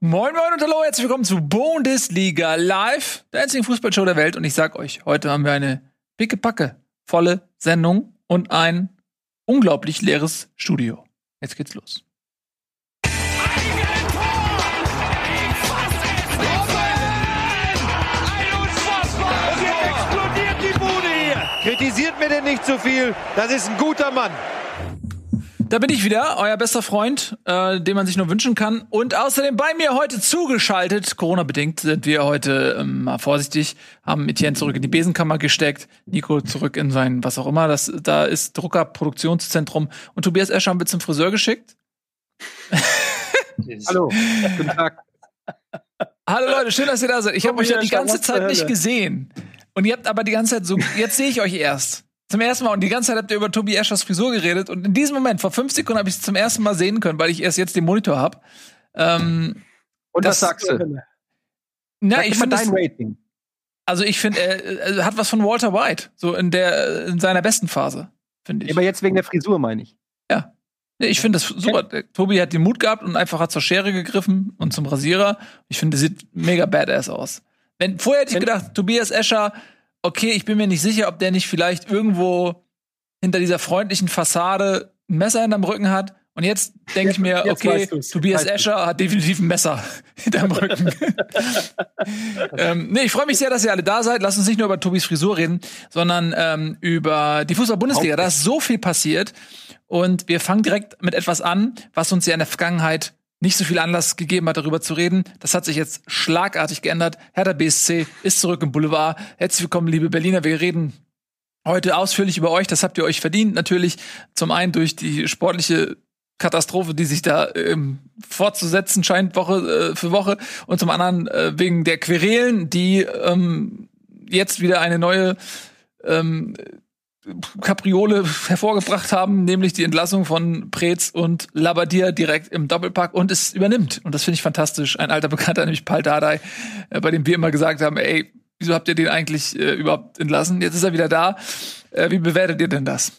Moin Moin und hallo, herzlich willkommen zu Bundesliga Live, der einzigen Fußballshow der Welt. Und ich sag euch, heute haben wir eine pickepacke volle Sendung und ein unglaublich leeres Studio. Jetzt geht's los. Kritisiert mir denn nicht zu viel. Das ist ein guter Mann. Da bin ich wieder, euer bester Freund, äh, den man sich nur wünschen kann. Und außerdem bei mir heute zugeschaltet, Corona-bedingt sind wir heute ähm, mal vorsichtig, haben Etienne zurück in die Besenkammer gesteckt, Nico zurück in sein, was auch immer, das da ist Druckerproduktionszentrum und Tobias Escher haben wir zum Friseur geschickt. Hallo, guten Tag. Hallo Leute, schön, dass ihr da seid. Ich habe euch ja die ganze Zeit nicht gesehen. Und ihr habt aber die ganze Zeit so, jetzt sehe ich euch erst. Zum ersten Mal. Und die ganze Zeit habt ihr über Tobi Eschers Frisur geredet. Und in diesem Moment, vor fünf Sekunden, habe ich es zum ersten Mal sehen können, weil ich erst jetzt den Monitor habe. Ähm, Und was sagst du? Na, Sag ich finde dein Rating. also ich finde, er, hat was von Walter White, so in der in seiner besten Phase, finde ich. Aber jetzt wegen der Frisur, meine ich. Nee, ich finde das super. Tobi hat den Mut gehabt und einfach hat zur Schere gegriffen und zum Rasierer. Ich finde, sieht mega badass aus. Wenn vorher hätte ich gedacht, Tobias Escher, okay, ich bin mir nicht sicher, ob der nicht vielleicht irgendwo hinter dieser freundlichen Fassade ein Messer hinterm Rücken hat. Und jetzt denke ich mir, okay. Tobias. Escher hat definitiv ein Messer hinterm Rücken. ähm, nee, ich freue mich sehr, dass ihr alle da seid. Lasst uns nicht nur über Tobis Frisur reden, sondern ähm, über die Fußball-Bundesliga. Da ist so viel passiert. Und wir fangen direkt mit etwas an, was uns ja in der Vergangenheit nicht so viel Anlass gegeben hat, darüber zu reden. Das hat sich jetzt schlagartig geändert. Hertha BSC ist zurück im Boulevard. Herzlich willkommen, liebe Berliner. Wir reden heute ausführlich über euch. Das habt ihr euch verdient. Natürlich zum einen durch die sportliche Katastrophe, die sich da ähm, fortzusetzen scheint Woche äh, für Woche und zum anderen äh, wegen der Querelen, die ähm, jetzt wieder eine neue ähm, Kapriole hervorgebracht haben, nämlich die Entlassung von Preetz und Labadia direkt im Doppelpack und es übernimmt. Und das finde ich fantastisch. Ein alter Bekannter, nämlich Paul Dardai, äh, bei dem wir immer gesagt haben, ey, wieso habt ihr den eigentlich äh, überhaupt entlassen? Jetzt ist er wieder da. Äh, wie bewertet ihr denn das?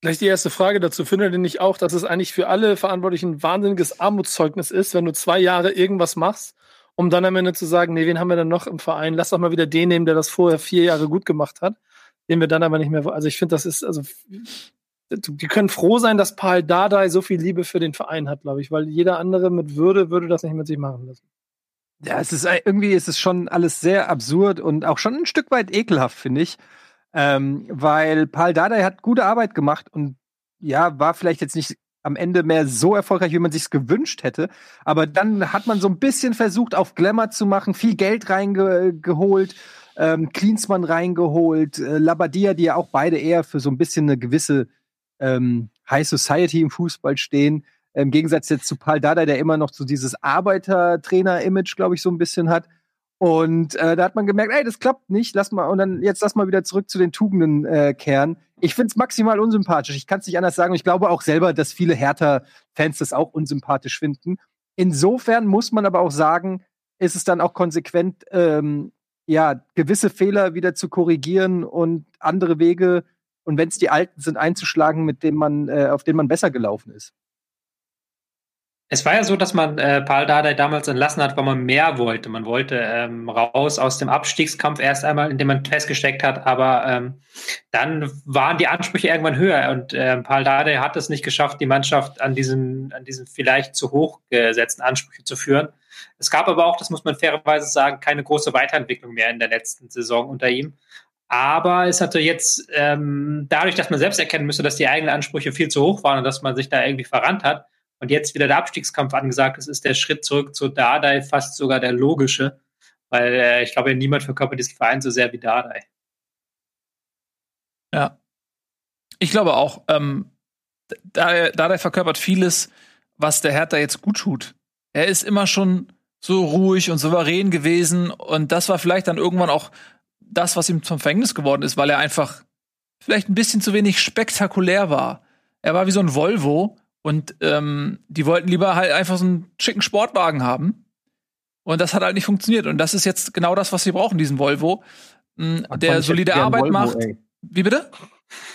Gleich die erste Frage dazu. Findet ihr nicht auch, dass es eigentlich für alle Verantwortlichen ein wahnsinniges Armutszeugnis ist, wenn du zwei Jahre irgendwas machst, um dann am Ende zu sagen, nee, wen haben wir denn noch im Verein? Lass doch mal wieder den nehmen, der das vorher vier Jahre gut gemacht hat, den wir dann aber nicht mehr. Also ich finde, das ist, also die können froh sein, dass Paul Dardai so viel Liebe für den Verein hat, glaube ich, weil jeder andere mit Würde würde das nicht mit sich machen lassen. Ja, es ist äh, irgendwie ist es schon alles sehr absurd und auch schon ein Stück weit ekelhaft, finde ich. Ähm, weil Paul Dardai hat gute Arbeit gemacht und ja, war vielleicht jetzt nicht am Ende mehr so erfolgreich, wie man sich's gewünscht hätte. Aber dann hat man so ein bisschen versucht, auf Glamour zu machen, viel Geld reingeholt, ähm, Klinsmann reingeholt, äh, Labadia, die ja auch beide eher für so ein bisschen eine gewisse ähm, High Society im Fußball stehen. Im Gegensatz jetzt zu Paul Dardai, der immer noch so dieses Arbeitertrainer-Image, glaube ich, so ein bisschen hat. Und äh, da hat man gemerkt, ey, das klappt nicht, lass mal, und dann jetzt lass mal wieder zurück zu den Tugenden äh, kehren. Ich find's maximal unsympathisch. Ich kann's nicht anders sagen. Und ich glaube auch selber, dass viele Hertha-Fans das auch unsympathisch finden. Insofern muss man aber auch sagen, ist es dann auch konsequent, ähm, ja, gewisse Fehler wieder zu korrigieren und andere Wege, und wenn es die alten sind, einzuschlagen, mit denen man, äh, auf denen man besser gelaufen ist. Es war ja so, dass man äh, Paul Dardai damals entlassen hat, weil man mehr wollte. Man wollte ähm, raus aus dem Abstiegskampf erst einmal, indem man festgesteckt hat, aber ähm, dann waren die Ansprüche irgendwann höher und ähm, Paul Dardai hat es nicht geschafft, die Mannschaft an diesen, an diesen vielleicht zu hoch gesetzten Ansprüche zu führen. Es gab aber auch, das muss man fairerweise sagen, keine große Weiterentwicklung mehr in der letzten Saison unter ihm. Aber ist natürlich jetzt ähm, dadurch, dass man selbst erkennen müsste, dass die eigenen Ansprüche viel zu hoch waren und dass man sich da irgendwie verrannt hat, und jetzt wieder der Abstiegskampf angesagt ist, ist der Schritt zurück zu Dardai fast sogar der logische, weil äh, ich glaube, niemand verkörpert diesen Verein so sehr wie Dardai. Ja. Ich glaube auch, ähm, da, da der verkörpert vieles, was der Hertha jetzt gut tut. Er ist immer schon so ruhig und souverän gewesen und das war vielleicht dann irgendwann auch das, was ihm zum Verhängnis geworden ist, weil er einfach vielleicht ein bisschen zu wenig spektakulär war. Er war wie so ein Volvo und ähm, die wollten lieber halt einfach so einen schicken Sportwagen haben. Und das hat halt nicht funktioniert. Und das ist jetzt genau das, was sie brauchen, diesen Volvo, mh, Mann, der solide Arbeit Volvo, macht. ey. Wie bitte?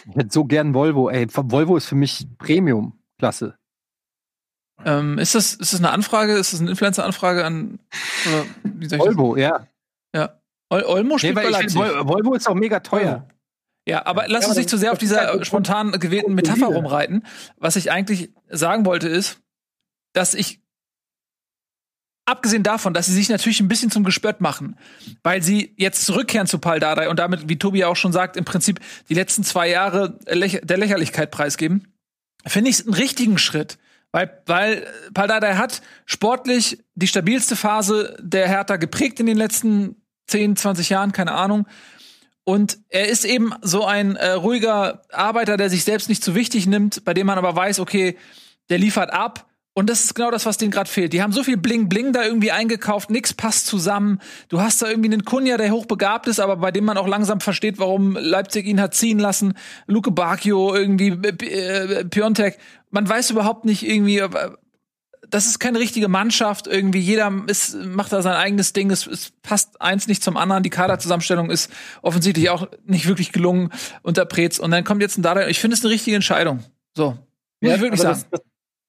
Ich hätte so gern Volvo, ey. Volvo ist für mich Premium-Klasse. Ähm, ist, das, ist das eine Anfrage? Ist das eine Influencer-Anfrage an oder wie soll ich Volvo, ja. Ja. Ol Olmo Nee, spielt weil bei ich Volvo ist auch mega teuer. Ja, aber lass uns nicht zu sehr auf halt dieser so spontan gewählten. Metapher rumreiten. Was ich eigentlich sagen wollte ist, dass ich abgesehen davon, dass sie sich natürlich ein bisschen zum Gespött machen, weil sie jetzt zurückkehren zu Paul Dardai und damit, wie Tobi auch schon sagt, im Prinzip die letzten zwei Jahre der Lächerlichkeit preisgeben, finde ich es einen richtigen Schritt. Weil, weil Paul Dardai hat sportlich die stabilste Phase der Hertha geprägt in den letzten 10, 20 Jahren, keine Ahnung. Und er ist eben so ein äh, ruhiger Arbeiter, der sich selbst nicht zu wichtig nimmt, bei dem man aber weiß, okay, der liefert ab. Und das ist genau das, was denen gerade fehlt. Die haben so viel Bling Bling da irgendwie eingekauft, nix passt zusammen. Du hast da irgendwie einen Kunja, der hochbegabt ist, aber bei dem man auch langsam versteht, warum Leipzig ihn hat ziehen lassen. Luke Bacchio, irgendwie äh, Piontek. Man weiß überhaupt nicht irgendwie, das ist keine richtige Mannschaft. Irgendwie jeder ist, macht da sein eigenes Ding. Es, es passt eins nicht zum anderen. Die Kaderzusammenstellung ist offensichtlich auch nicht wirklich gelungen unter Preetz. Und dann kommt jetzt ein Dada. Ich finde es eine richtige Entscheidung. So. Muss Ja, ich wirklich sagen. Das, das,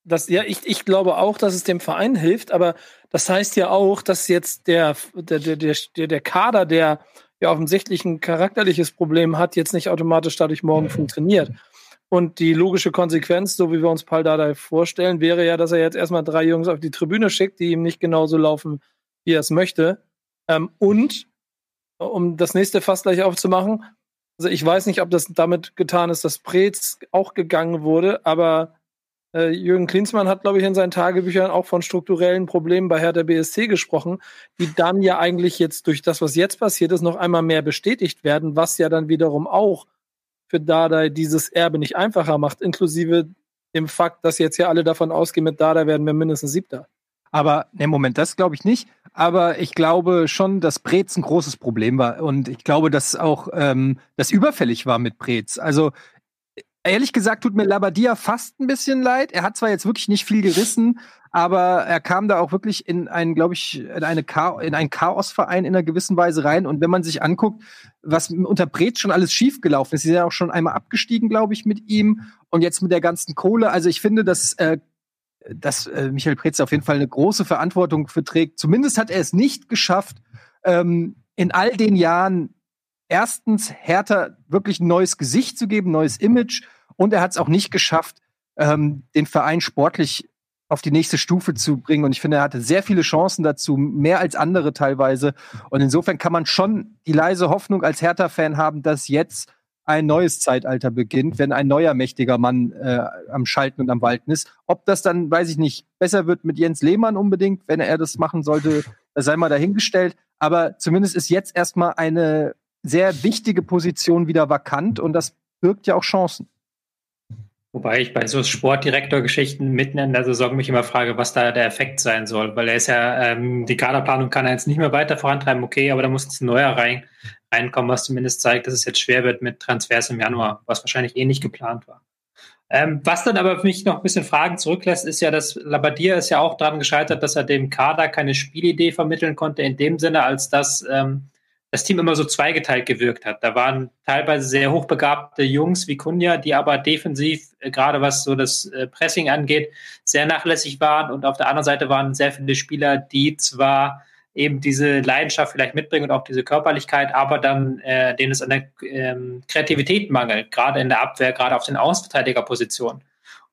das, ja, ich, ich glaube auch, dass es dem Verein hilft, aber das heißt ja auch, dass jetzt der, der, der, der, der Kader, der ja offensichtlich ein charakterliches Problem hat, jetzt nicht automatisch dadurch morgen funktioniert. Und die logische Konsequenz, so wie wir uns Paul Dardai vorstellen, wäre ja, dass er jetzt erstmal drei Jungs auf die Tribüne schickt, die ihm nicht genauso laufen, wie er es möchte. Ähm, und, um das nächste Fass gleich aufzumachen, also ich weiß nicht, ob das damit getan ist, dass Preetz auch gegangen wurde, aber äh, Jürgen Klinsmann hat, glaube ich, in seinen Tagebüchern auch von strukturellen Problemen bei Hertha BSC gesprochen, die dann ja eigentlich jetzt durch das, was jetzt passiert ist, noch einmal mehr bestätigt werden, was ja dann wiederum auch für Dardai dieses Erbe nicht einfacher macht, inklusive dem Fakt, dass jetzt ja alle davon ausgehen, mit Dardai werden wir mindestens Siebter. Aber, ne, Moment, das glaube ich nicht. Aber ich glaube schon, dass Preetz ein großes Problem war. Und ich glaube, dass auch ähm, das überfällig war mit Preetz. Also, ehrlich gesagt, tut mir Labadia fast ein bisschen leid. Er hat zwar jetzt wirklich nicht viel gerissen, aber er kam da auch wirklich in einen, glaube ich, in, eine Cha in einen Chaosverein in einer gewissen Weise rein. Und wenn man sich anguckt, was unter Preetz schon alles schiefgelaufen ist, sie sind ja auch schon einmal abgestiegen, glaube ich, mit ihm. Und jetzt mit der ganzen Kohle. Also ich finde, dass äh, dass äh, Michael Preetz auf jeden Fall eine große Verantwortung für trägt. Zumindest hat er es nicht geschafft, ähm, in all den Jahren erstens Hertha wirklich ein neues Gesicht zu geben, neues Image. Und er hat es auch nicht geschafft, ähm, den Verein sportlich auf die nächste Stufe zu bringen. Und ich finde, er hatte sehr viele Chancen dazu, mehr als andere teilweise. Und insofern kann man schon die leise Hoffnung als Hertha-Fan haben, dass jetzt ein neues Zeitalter beginnt, wenn ein neuer mächtiger Mann äh, am Schalten und am Walten ist. Ob das dann, weiß ich nicht, besser wird mit Jens Lehmann unbedingt, wenn er das machen sollte, sei mal dahingestellt. Aber zumindest ist jetzt erstmal eine sehr wichtige Position wieder vakant und das birgt ja auch Chancen. Wobei ich bei so Sportdirektor-Geschichten mitten in der Saison mich immer frage, was da der Effekt sein soll. Weil er ist ja, ähm, die Kaderplanung kann er jetzt nicht mehr weiter vorantreiben, okay, aber da muss jetzt ein neuer rein, reinkommen, was zumindest zeigt, dass es jetzt schwer wird mit Transfers im Januar, was wahrscheinlich eh nicht geplant war. Ähm, was dann aber für mich noch ein bisschen Fragen zurücklässt, ist ja, dass Labadia ist ja auch daran gescheitert, dass er dem Kader keine Spielidee vermitteln konnte, in dem Sinne, als dass ähm, das Team immer so zweigeteilt gewirkt hat. Da waren teilweise sehr hochbegabte Jungs wie Kunja, die aber defensiv, äh, gerade was so das äh, Pressing angeht, sehr nachlässig waren. Und auf der anderen Seite waren sehr viele Spieler, die zwar eben diese Leidenschaft vielleicht mitbringen und auch diese Körperlichkeit, aber dann äh, denen es an der ähm, Kreativität mangelt, gerade in der Abwehr, gerade auf den Außenverteidigerpositionen.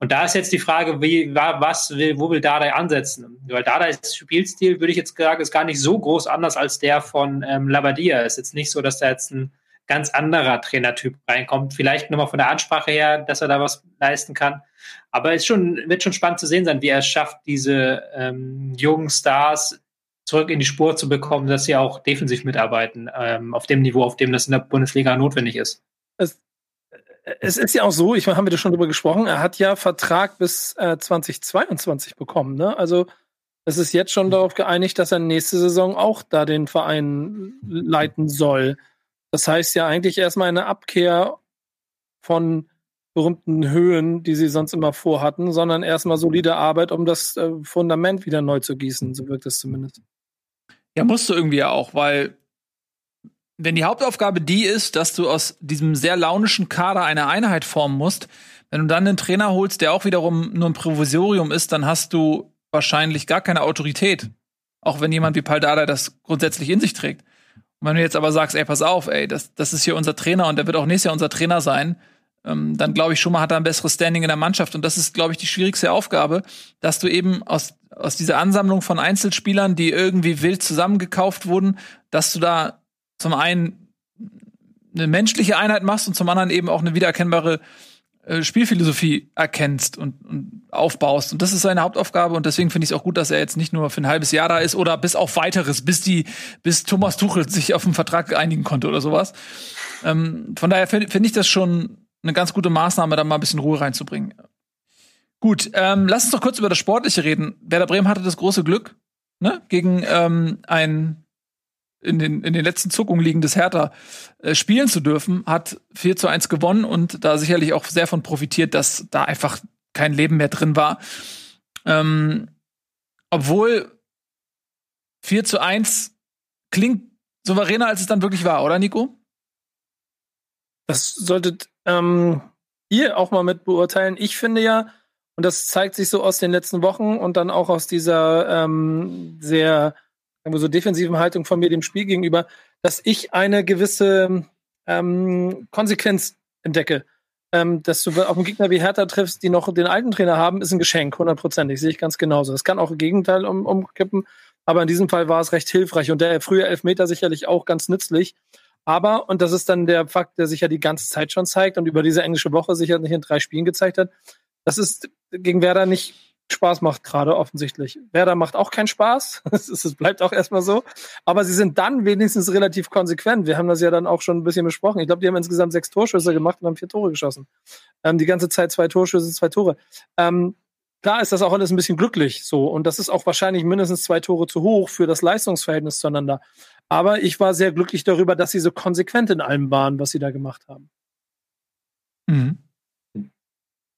Und da ist jetzt die Frage, wie, was will, wo will Dardai ansetzen? Weil Dardais Spielstil, würde ich jetzt sagen, ist gar nicht so groß anders als der von ähm, Labadia. Ist jetzt nicht so, dass da jetzt ein ganz anderer Trainertyp reinkommt. Vielleicht nochmal von der Ansprache her, dass er da was leisten kann. Aber es schon, wird schon spannend zu sehen sein, wie er es schafft, diese ähm, jungen Stars zurück in die Spur zu bekommen, dass sie auch defensiv mitarbeiten, ähm, auf dem Niveau, auf dem das in der Bundesliga notwendig ist. Es, es ist ja auch so, ich haben wir da schon drüber gesprochen, er hat ja Vertrag bis äh, 2022 bekommen. Ne? Also es ist jetzt schon darauf geeinigt, dass er nächste Saison auch da den Verein leiten soll. Das heißt ja eigentlich erstmal eine Abkehr von berühmten Höhen, die sie sonst immer vorhatten, sondern erstmal solide Arbeit, um das äh, Fundament wieder neu zu gießen. So wirkt es zumindest. Ja, musst du irgendwie ja auch, weil wenn die Hauptaufgabe die ist, dass du aus diesem sehr launischen Kader eine Einheit formen musst, Wenn du dann einen Trainer holst, der auch wiederum nur ein Provisorium ist, dann hast du wahrscheinlich gar keine Autorität. Auch wenn jemand wie Paldada das grundsätzlich in sich trägt. Und wenn du jetzt aber sagst, ey, pass auf, ey, das, das ist hier unser Trainer und der wird auch nächstes Jahr unser Trainer sein, ähm, dann glaube ich schon mal hat er ein besseres Standing in der Mannschaft. Und das ist, glaube ich, die schwierigste Aufgabe, dass du eben aus, aus dieser Ansammlung von Einzelspielern, die irgendwie wild zusammengekauft wurden, dass du da zum einen eine menschliche Einheit machst und zum anderen eben auch eine wiedererkennbare äh, Spielphilosophie erkennst und, und aufbaust. Und das ist seine Hauptaufgabe und deswegen finde ich es auch gut, dass er jetzt nicht nur für ein halbes Jahr da ist oder bis auf weiteres, bis die, bis Thomas Tuchel sich auf einen Vertrag einigen konnte oder sowas. Ähm, von daher finde find ich das schon eine ganz gute Maßnahme, da mal ein bisschen Ruhe reinzubringen. Gut, ähm, lass uns doch kurz über das Sportliche reden. Werder Bremen hatte das große Glück, ne, gegen ähm, ein in den, in den letzten Zuckungen liegendes Hertha äh, spielen zu dürfen, hat 4 zu 1 gewonnen und da sicherlich auch sehr von profitiert, dass da einfach kein Leben mehr drin war. Ähm, obwohl 4 zu 1 klingt souveräner, als es dann wirklich war, oder Nico? Das solltet ähm, ihr auch mal mit beurteilen. Ich finde ja, und das zeigt sich so aus den letzten Wochen und dann auch aus dieser ähm, sehr so defensiven Haltung von mir dem Spiel gegenüber, dass ich eine gewisse ähm, Konsequenz entdecke. Ähm, dass du auf einen Gegner wie Hertha triffst, die noch den alten Trainer haben, ist ein Geschenk, hundertprozentig, sehe ich ganz genauso. Das kann auch im Gegenteil um, umkippen, aber in diesem Fall war es recht hilfreich und der frühe Elfmeter sicherlich auch ganz nützlich. Aber, und das ist dann der Fakt, der sich ja die ganze Zeit schon zeigt und über diese englische Woche sicherlich in drei Spielen gezeigt hat, das ist gegen Werder nicht Spaß macht gerade offensichtlich. Werder macht auch keinen Spaß. Es bleibt auch erstmal so. Aber sie sind dann wenigstens relativ konsequent. Wir haben das ja dann auch schon ein bisschen besprochen. Ich glaube, die haben insgesamt sechs Torschüsse gemacht und haben vier Tore geschossen. Ähm, die ganze Zeit zwei Torschüsse, zwei Tore. Ähm, klar ist das auch alles ein bisschen glücklich so. Und das ist auch wahrscheinlich mindestens zwei Tore zu hoch für das Leistungsverhältnis zueinander. Aber ich war sehr glücklich darüber, dass sie so konsequent in allem waren, was sie da gemacht haben. Mhm.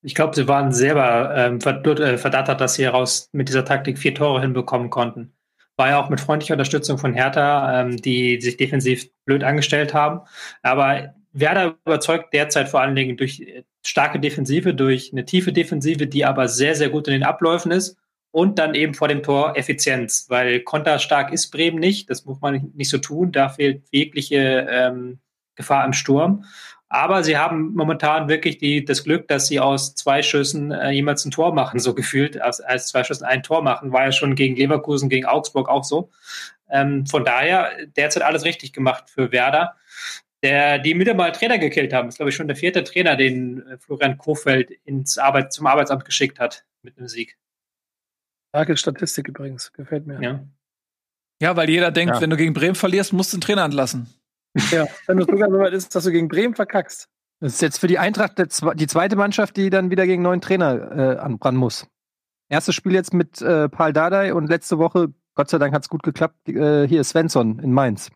Ich glaube, sie waren selber ähm, äh, verdattert, dass sie heraus mit dieser Taktik vier Tore hinbekommen konnten. War ja auch mit freundlicher Unterstützung von Hertha, ähm, die sich defensiv blöd angestellt haben. Aber Werder überzeugt derzeit vor allen Dingen durch äh, starke Defensive, durch eine tiefe Defensive, die aber sehr, sehr gut in den Abläufen ist. Und dann eben vor dem Tor Effizienz, weil konterstark ist Bremen nicht, das muss man nicht so tun, da fehlt jegliche ähm, Gefahr im Sturm. Aber sie haben momentan wirklich die, das Glück, dass sie aus zwei Schüssen äh, jemals ein Tor machen, so gefühlt. Als, als zwei Schüssen ein Tor machen, war ja schon gegen Leverkusen, gegen Augsburg auch so. Ähm, von daher derzeit alles richtig gemacht für Werder, der die wieder mal Trainer gekillt haben. Das ist, glaube ich, schon der vierte Trainer, den äh, Florian Kofeld ins Arbeit, zum Arbeitsamt geschickt hat mit einem Sieg. Starke Statistik übrigens, gefällt mir. Ja, ja weil jeder denkt, ja. wenn du gegen Bremen verlierst, musst du den Trainer entlassen. Ja, wenn du sogar so weit ist, dass du gegen Bremen verkackst. Das ist jetzt für die Eintracht die zweite Mannschaft, die dann wieder gegen neuen Trainer äh, anbrennen muss. Erstes Spiel jetzt mit äh, Paul Dardai und letzte Woche, Gott sei Dank hat es gut geklappt, äh, hier Svensson in Mainz.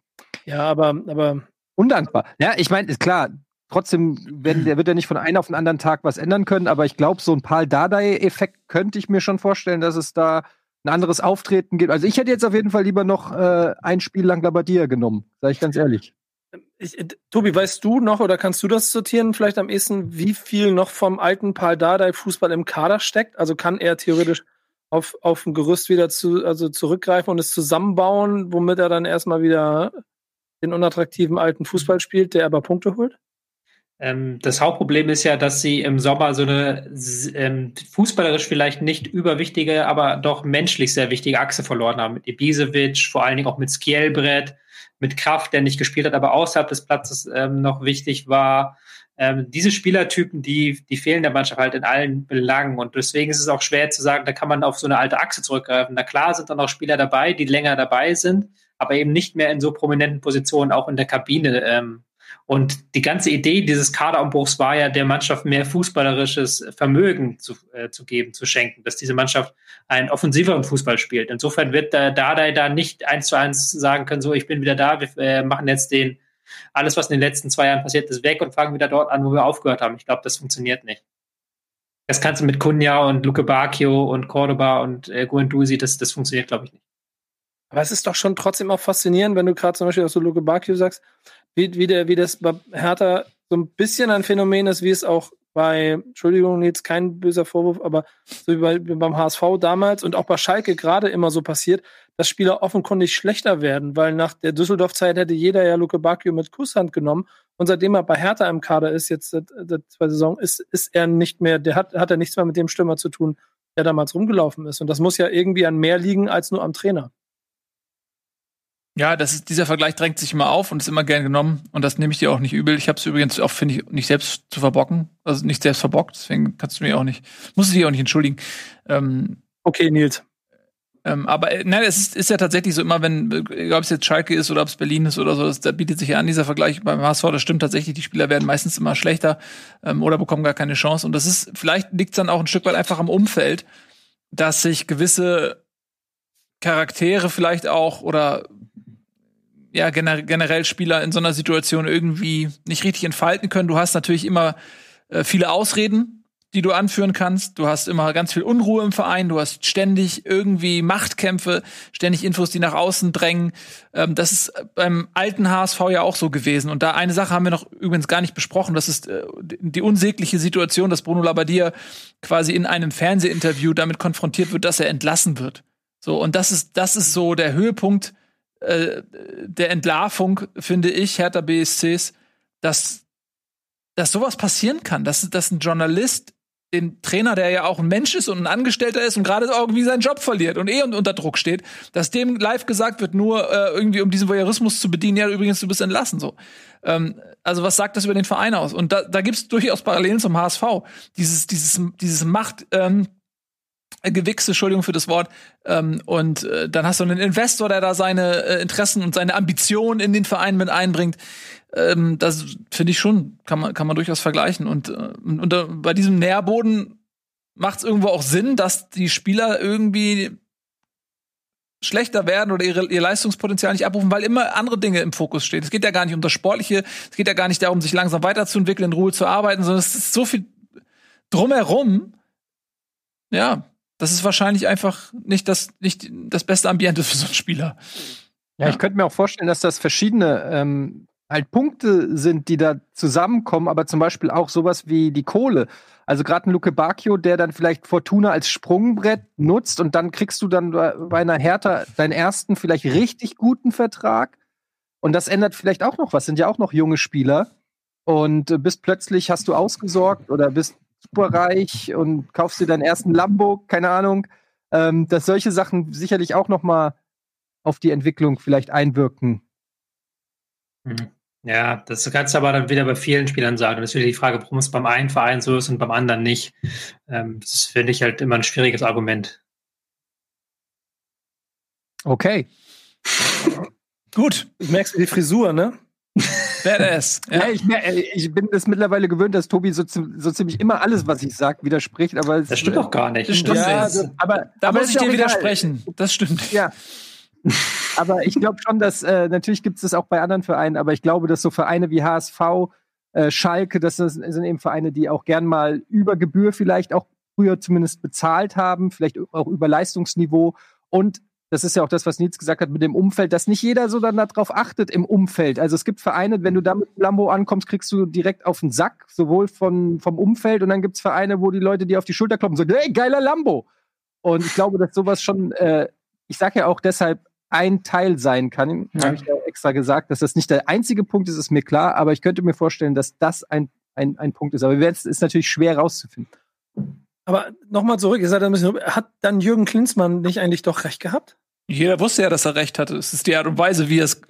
Ja, aber, aber. Undankbar. Ja, ich meine, ist klar, trotzdem, wenn, der wird ja nicht von einem auf den anderen Tag was ändern können, aber ich glaube, so ein Paul Dardai-Effekt könnte ich mir schon vorstellen, dass es da ein anderes Auftreten gibt. Also ich hätte jetzt auf jeden Fall lieber noch äh, ein Spiel lang Labadia genommen, sage ich ganz ehrlich. Ich, äh, Tobi, weißt du noch oder kannst du das sortieren vielleicht am ehesten, wie viel noch vom alten Paul Dardai Fußball im Kader steckt? Also kann er theoretisch auf, auf ein Gerüst wieder zu, also zurückgreifen und es zusammenbauen, womit er dann erstmal wieder den unattraktiven alten Fußball spielt, der aber Punkte holt? Ähm, das Hauptproblem ist ja, dass sie im Sommer so eine ähm, fußballerisch vielleicht nicht überwichtige, aber doch menschlich sehr wichtige Achse verloren haben. Mit Ibisevic, vor allen Dingen auch mit Skielbrett mit Kraft, der nicht gespielt hat, aber außerhalb des Platzes ähm, noch wichtig war. Ähm, diese Spielertypen, die, die fehlen der Mannschaft halt in allen Belangen. Und deswegen ist es auch schwer zu sagen, da kann man auf so eine alte Achse zurückgreifen. Na klar sind dann auch Spieler dabei, die länger dabei sind, aber eben nicht mehr in so prominenten Positionen, auch in der Kabine ähm, und die ganze Idee dieses Kaderumbruchs war ja, der Mannschaft mehr fußballerisches Vermögen zu, äh, zu geben, zu schenken, dass diese Mannschaft einen offensiveren Fußball spielt. Insofern wird äh, Dardai da nicht eins zu eins sagen können, so, ich bin wieder da, wir äh, machen jetzt den, alles, was in den letzten zwei Jahren passiert ist, weg und fangen wieder dort an, wo wir aufgehört haben. Ich glaube, das funktioniert nicht. Das kannst du mit Kunja und Luke Bacchio und Cordoba und äh, Guendouzi, das, das funktioniert, glaube ich, nicht. Aber es ist doch schon trotzdem auch faszinierend, wenn du gerade zum Beispiel auch so Luke Bacchio sagst, wie, wie, der, wie das bei Hertha so ein bisschen ein Phänomen ist, wie es auch bei, Entschuldigung, jetzt kein böser Vorwurf, aber so wie, bei, wie beim HSV damals und auch bei Schalke gerade immer so passiert, dass Spieler offenkundig schlechter werden, weil nach der Düsseldorf-Zeit hätte jeder ja Luke Bacchio mit Kusshand genommen und seitdem er bei Hertha im Kader ist, jetzt seit, zwei Saison, ist, ist er nicht mehr, der hat, hat er nichts mehr mit dem Stürmer zu tun, der damals rumgelaufen ist. Und das muss ja irgendwie an mehr liegen als nur am Trainer. Ja, das ist, dieser Vergleich drängt sich immer auf und ist immer gern genommen. Und das nehme ich dir auch nicht übel. Ich habe es übrigens auch, finde ich, nicht selbst zu verbocken. Also nicht selbst verbockt, deswegen kannst du mir auch nicht, musst du dich auch nicht entschuldigen. Ähm, okay, Nils. Ähm, aber äh, nein, es ist, ist, ja tatsächlich so, immer wenn, ob es jetzt Schalke ist oder ob es Berlin ist oder so, das, da bietet sich ja an, dieser Vergleich beim HSV, das stimmt tatsächlich, die Spieler werden meistens immer schlechter ähm, oder bekommen gar keine Chance. Und das ist, vielleicht liegt es dann auch ein Stück weit einfach am Umfeld, dass sich gewisse Charaktere vielleicht auch oder ja generell Spieler in so einer Situation irgendwie nicht richtig entfalten können. Du hast natürlich immer äh, viele Ausreden, die du anführen kannst. Du hast immer ganz viel Unruhe im Verein. Du hast ständig irgendwie Machtkämpfe, ständig Infos, die nach außen drängen. Ähm, das ist beim alten HSV ja auch so gewesen. Und da eine Sache haben wir noch übrigens gar nicht besprochen. Das ist äh, die unsägliche Situation, dass Bruno Labbadia quasi in einem Fernsehinterview damit konfrontiert wird, dass er entlassen wird. So, und das ist, das ist so der Höhepunkt äh, der Entlarvung, finde ich, Hertha BSCs, dass, dass sowas passieren kann, dass, dass ein Journalist den Trainer, der ja auch ein Mensch ist und ein Angestellter ist und gerade irgendwie seinen Job verliert und eh unter Druck steht, dass dem live gesagt wird, nur äh, irgendwie um diesen Voyeurismus zu bedienen, ja übrigens, du bist entlassen so. Ähm, also was sagt das über den Verein aus? Und da, da gibt es durchaus Parallelen zum HSV. Dieses, dieses, dieses Macht, ähm, Gewichse, Entschuldigung für das Wort. Ähm, und äh, dann hast du einen Investor, der da seine äh, Interessen und seine Ambitionen in den Verein mit einbringt. Ähm, das finde ich schon, kann man, kann man durchaus vergleichen. Und, äh, und äh, bei diesem Nährboden macht es irgendwo auch Sinn, dass die Spieler irgendwie schlechter werden oder ihre, ihr Leistungspotenzial nicht abrufen, weil immer andere Dinge im Fokus stehen. Es geht ja gar nicht um das Sportliche, es geht ja gar nicht darum, sich langsam weiterzuentwickeln, in Ruhe zu arbeiten, sondern es ist so viel drumherum. Ja, das ist wahrscheinlich einfach nicht das, nicht das beste Ambiente für so einen Spieler. Ja, ja. ich könnte mir auch vorstellen, dass das verschiedene ähm, halt Punkte sind, die da zusammenkommen, aber zum Beispiel auch sowas wie die Kohle. Also gerade ein Luke Bacchio, der dann vielleicht Fortuna als Sprungbrett nutzt und dann kriegst du dann bei einer Hertha deinen ersten vielleicht richtig guten Vertrag. Und das ändert vielleicht auch noch was, sind ja auch noch junge Spieler. Und äh, bist plötzlich hast du ausgesorgt oder bist superreich und kaufst dir deinen ersten Lambo, keine Ahnung, ähm, dass solche Sachen sicherlich auch noch mal auf die Entwicklung vielleicht einwirken. Mhm. Ja, das kannst du aber dann wieder bei vielen Spielern sagen. Das ist wieder die Frage, warum es beim einen Verein so ist und beim anderen nicht. Ähm, das finde ich halt immer ein schwieriges Argument. Okay. Gut. Ich merkst du die Frisur, ne? Badass. Ja. ja ich, ich, bin das mittlerweile gewöhnt, dass Tobi so, so ziemlich immer alles, was ich sage, widerspricht. Aber das stimmt doch gar nicht. Das stimmt ja, also, aber da aber muss ich dir widersprechen. Das stimmt. Ja. aber ich glaube schon, dass äh, natürlich gibt es das auch bei anderen Vereinen, aber ich glaube, dass so Vereine wie HSV, äh, Schalke, das sind eben Vereine, die auch gern mal über Gebühr vielleicht auch früher zumindest bezahlt haben, vielleicht auch über Leistungsniveau und das ist ja auch das, was Nils gesagt hat mit dem Umfeld, dass nicht jeder so dann darauf achtet im Umfeld. Also es gibt Vereine, wenn du da mit Lambo ankommst, kriegst du direkt auf den Sack, sowohl von, vom Umfeld und dann gibt es Vereine, wo die Leute dir auf die Schulter klopfen und sagen, hey, geiler Lambo. Und ich glaube, dass sowas schon, äh, ich sage ja auch deshalb, ein Teil sein kann. Ja. Habe ich ja extra gesagt, dass das nicht der einzige Punkt ist, ist mir klar, aber ich könnte mir vorstellen, dass das ein, ein, ein Punkt ist. Aber es ist natürlich schwer rauszufinden. Aber nochmal zurück, ihr seid ein bisschen, hat dann Jürgen Klinsmann nicht eigentlich doch recht gehabt? Jeder wusste ja, dass er recht hatte. Es ist die Art und Weise, wie er es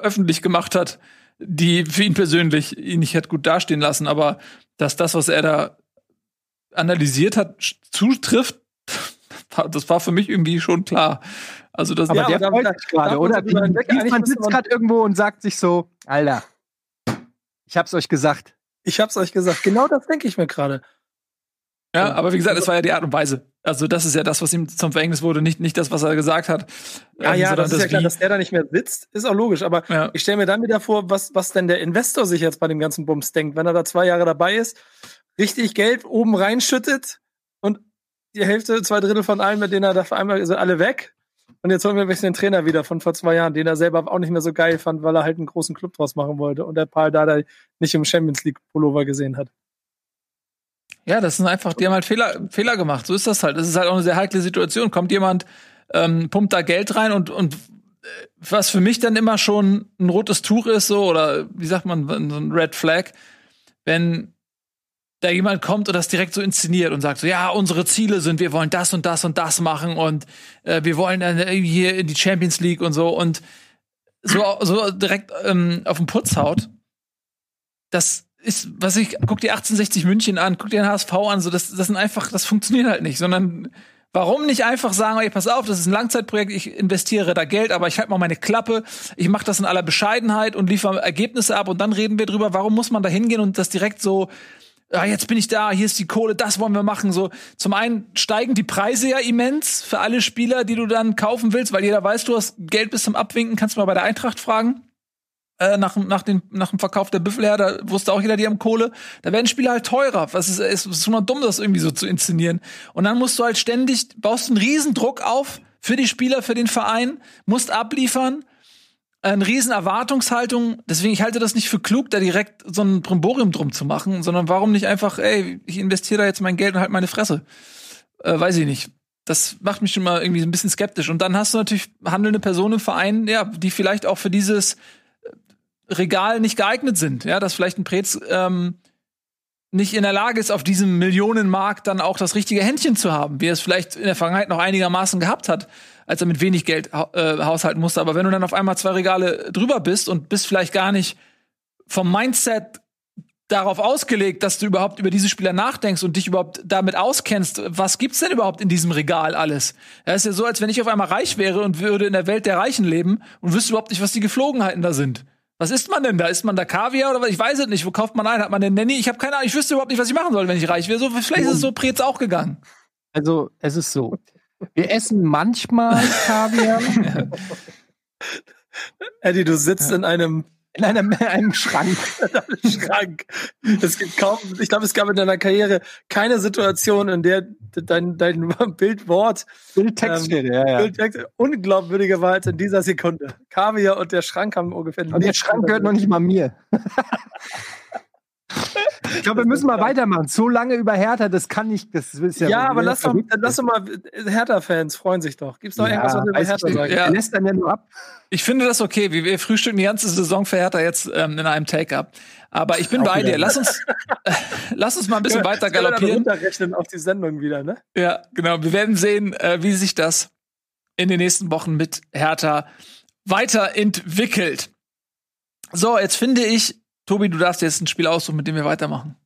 öffentlich gemacht hat, die für ihn persönlich ihn nicht hat gut dastehen lassen. Aber dass das, was er da analysiert hat, zutrifft, das war für mich irgendwie schon klar. Also das aber ja, der freut sich gerade, oder? Man sitzt gerade irgendwo und sagt sich so, Alter, ich hab's euch gesagt. Ich hab's euch gesagt. Genau das denke ich mir gerade. Ja, aber wie gesagt, es war ja die Art und Weise. Also das ist ja das, was ihm zum Verhängnis wurde, nicht, nicht das, was er gesagt hat. Ja, ähm, ja, das ist ja klar, dass der da nicht mehr sitzt, ist auch logisch. Aber ja. ich stelle mir dann wieder vor, was, was denn der Investor sich jetzt bei dem ganzen Bums denkt, wenn er da zwei Jahre dabei ist, richtig Geld oben reinschüttet und die Hälfte, zwei Drittel von allen, mit denen er da vereinbart, sind alle weg. Und jetzt holen wir ein bisschen den Trainer wieder von vor zwei Jahren, den er selber auch nicht mehr so geil fand, weil er halt einen großen Club draus machen wollte und der Paul da nicht im Champions League Pullover gesehen hat. Ja, das sind einfach, die haben halt Fehler, Fehler gemacht. So ist das halt. Das ist halt auch eine sehr heikle Situation. Kommt jemand, ähm, pumpt da Geld rein und, und äh, was für mich dann immer schon ein rotes Tuch ist, so, oder wie sagt man, so ein Red Flag, wenn da jemand kommt und das direkt so inszeniert und sagt so, ja, unsere Ziele sind, wir wollen das und das und das machen und äh, wir wollen dann hier in die Champions League und so und so, so direkt ähm, auf den Putz haut. Das ist, was ich, guck dir 1860 München an, guck dir den HSV an, so, das, das sind einfach, das funktioniert halt nicht, sondern Warum nicht einfach sagen, ey, pass auf, das ist ein Langzeitprojekt, ich investiere da Geld, aber ich halte mal meine Klappe, ich mache das in aller Bescheidenheit und liefere Ergebnisse ab und dann reden wir drüber, warum muss man da hingehen und das direkt so ah, jetzt bin ich da, hier ist die Kohle, das wollen wir machen. So, zum einen steigen die Preise ja immens für alle Spieler, die du dann kaufen willst, weil jeder weiß, du hast Geld bis zum Abwinken, kannst du mal bei der Eintracht fragen. Äh, nach, nach, dem, nach dem Verkauf der Büffel her, da wusste auch jeder, die haben Kohle. Da werden Spieler halt teurer. Was ist, ist, ist schon mal dumm, das irgendwie so zu inszenieren. Und dann musst du halt ständig, baust einen riesen Druck auf für die Spieler, für den Verein, musst abliefern eine riesen Erwartungshaltung. Deswegen, ich halte das nicht für klug, da direkt so ein Brimborium drum zu machen, sondern warum nicht einfach, ey, ich investiere da jetzt mein Geld und halt meine Fresse. Äh, weiß ich nicht. Das macht mich schon mal irgendwie ein bisschen skeptisch. Und dann hast du natürlich handelnde Personen im Verein, ja, die vielleicht auch für dieses äh, Regal nicht geeignet sind. Ja, dass vielleicht ein Prez ähm, nicht in der Lage ist, auf diesem Millionenmarkt dann auch das richtige Händchen zu haben, wie er es vielleicht in der Vergangenheit noch einigermaßen gehabt hat als er mit wenig Geld äh, haushalten musste. Aber wenn du dann auf einmal zwei Regale drüber bist und bist vielleicht gar nicht vom Mindset darauf ausgelegt, dass du überhaupt über diese Spieler nachdenkst und dich überhaupt damit auskennst, was gibt's denn überhaupt in diesem Regal alles? Ja, ist ja so, als wenn ich auf einmal reich wäre und würde in der Welt der Reichen leben und wüsste überhaupt nicht, was die Geflogenheiten da sind. Was isst man denn da? Isst man da Kaviar oder was? Ich weiß es nicht. Wo kauft man ein? Hat man den Nanny? Ich habe keine Ahnung. Ich wüsste überhaupt nicht, was ich machen soll, wenn ich reich wäre. So, vielleicht ist es so Prez auch gegangen. Also, es ist so. Wir essen manchmal Kaviar. Eddie, du sitzt ja. in einem in einem, einem Schrank. in Schrank. Es gibt kaum, ich glaube, es gab in deiner Karriere keine Situation, in der dein, dein Bildwort, Bildtext, ähm, ja, ja. Bildtext unglaubwürdiger war als in dieser Sekunde. Kaviar und der Schrank haben ungefähr. Und der Schrank gehört noch nicht mal mir. Ich glaube, wir müssen mal weitermachen. So lange über Hertha, das kann nicht. Das ist ja, ja aber lass doch, lass doch mal. Hertha-Fans freuen sich doch. Gibt's doch ja, irgendwas, was wir über Hertha sagen? Ja. lässt dann ja nur ab. Ich finde das okay. Wir frühstücken die ganze Saison für Hertha jetzt ähm, in einem Take-up. Aber ich bin Auch bei wieder. dir. Lass uns, äh, lass uns mal ein bisschen ja, weiter galoppieren. runterrechnen auf die Sendung wieder, ne? Ja, genau. Wir werden sehen, äh, wie sich das in den nächsten Wochen mit Hertha weiterentwickelt. So, jetzt finde ich, Tobi, du darfst jetzt ein Spiel aussuchen, mit dem wir weitermachen.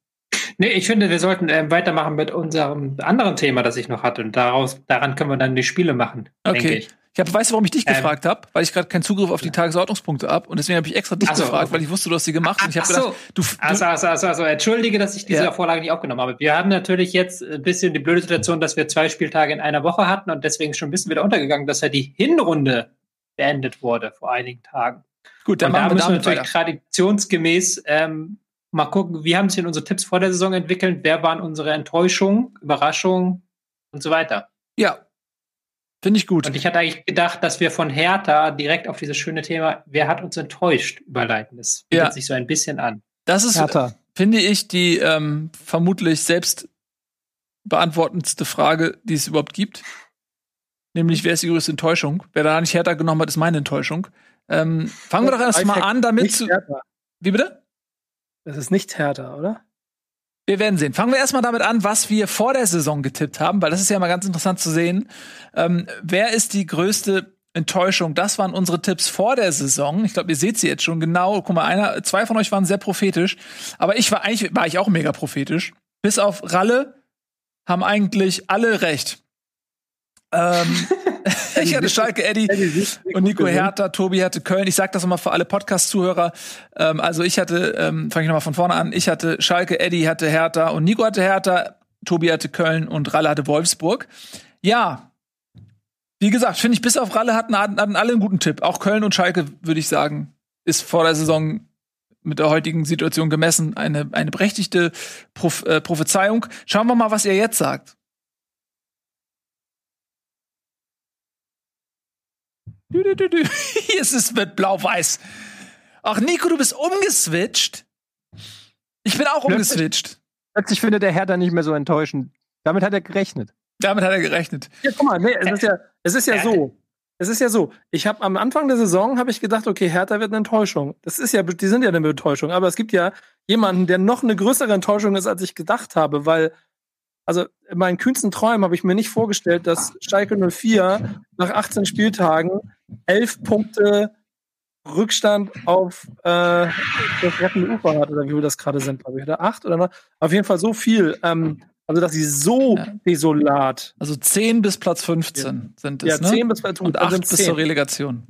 Nee, ich finde, wir sollten äh, weitermachen mit unserem anderen Thema, das ich noch hatte. Und daraus, daran können wir dann die Spiele machen. Okay. Ich. ich hab, weißt du, warum ich dich ähm, gefragt habe? Weil ich gerade keinen Zugriff auf die Tagesordnungspunkte habe. Und deswegen habe ich extra dich so, gefragt, okay. weil ich wusste, du hast sie gemacht. Und ich habe gedacht, so. du, du also, also, also, also, entschuldige, dass ich diese ja. Vorlage nicht aufgenommen habe. Wir haben natürlich jetzt ein bisschen die blöde Situation, dass wir zwei Spieltage in einer Woche hatten und deswegen schon ein bisschen wieder untergegangen, dass ja die Hinrunde beendet wurde vor einigen Tagen. Gut, dann da wir müssen wir natürlich weiter. traditionsgemäß ähm, mal gucken, wie haben sich denn unsere Tipps vor der Saison entwickelt, wer waren unsere Enttäuschungen, Überraschungen und so weiter. Ja, finde ich gut. Und ich hatte eigentlich gedacht, dass wir von Hertha direkt auf dieses schöne Thema, wer hat uns enttäuscht, überleiten. Das bietet ja. sich so ein bisschen an. Das ist, Hertha. finde ich, die ähm, vermutlich selbst beantwortendste Frage, die es überhaupt gibt. Nämlich, wer ist die größte Enttäuschung? Wer da nicht Hertha genommen hat, ist meine Enttäuschung. Ähm, fangen wir doch erstmal an, damit zu. Hertha. Wie bitte? Das ist nicht härter, oder? Wir werden sehen. Fangen wir erstmal damit an, was wir vor der Saison getippt haben, weil das ist ja mal ganz interessant zu sehen. Ähm, wer ist die größte Enttäuschung? Das waren unsere Tipps vor der Saison. Ich glaube, ihr seht sie jetzt schon genau. Guck mal, einer, zwei von euch waren sehr prophetisch, aber ich war eigentlich war ich auch mega prophetisch. Bis auf Ralle haben eigentlich alle recht. Ähm, ich hatte Schalke Eddie und Nico Hertha, Tobi hatte Köln. Ich sag das nochmal für alle Podcast-Zuhörer. Ähm, also ich hatte, ähm, fange ich nochmal von vorne an, ich hatte Schalke, Eddie hatte Hertha und Nico hatte Hertha, Tobi hatte Köln und Ralle hatte Wolfsburg. Ja, wie gesagt, finde ich, bis auf Ralle hatten, hatten alle einen guten Tipp. Auch Köln und Schalke, würde ich sagen, ist vor der Saison mit der heutigen Situation gemessen eine, eine berechtigte Prof äh, Prophezeiung. Schauen wir mal, was ihr jetzt sagt. Du, du, du, du. Hier ist es mit blau-weiß. Ach, Nico, du bist umgeswitcht. Ich bin auch umgeswitcht. plötzlich findet der Hertha nicht mehr so enttäuschend. Damit hat er gerechnet. Damit hat er gerechnet. Ja, guck mal, nee, es ist ja, es ist ja so. Es ist ja so. Ich habe am Anfang der Saison habe ich gedacht, okay, Hertha wird eine Enttäuschung. Das ist ja, die sind ja eine Enttäuschung. Aber es gibt ja jemanden, der noch eine größere Enttäuschung ist, als ich gedacht habe, weil also in meinen kühnsten Träumen habe ich mir nicht vorgestellt, dass Schalke 04 nach 18 Spieltagen 11 Punkte Rückstand auf äh, das rettende Ufer hat, oder wie wir das gerade sind, glaube ich, oder acht oder noch. Auf jeden Fall so viel. Ähm, also, dass sie so ja. desolat. Also 10 bis Platz 15 ja. sind es, ja, ne? 10 bis Platz 15 und 8 bis zur Relegation.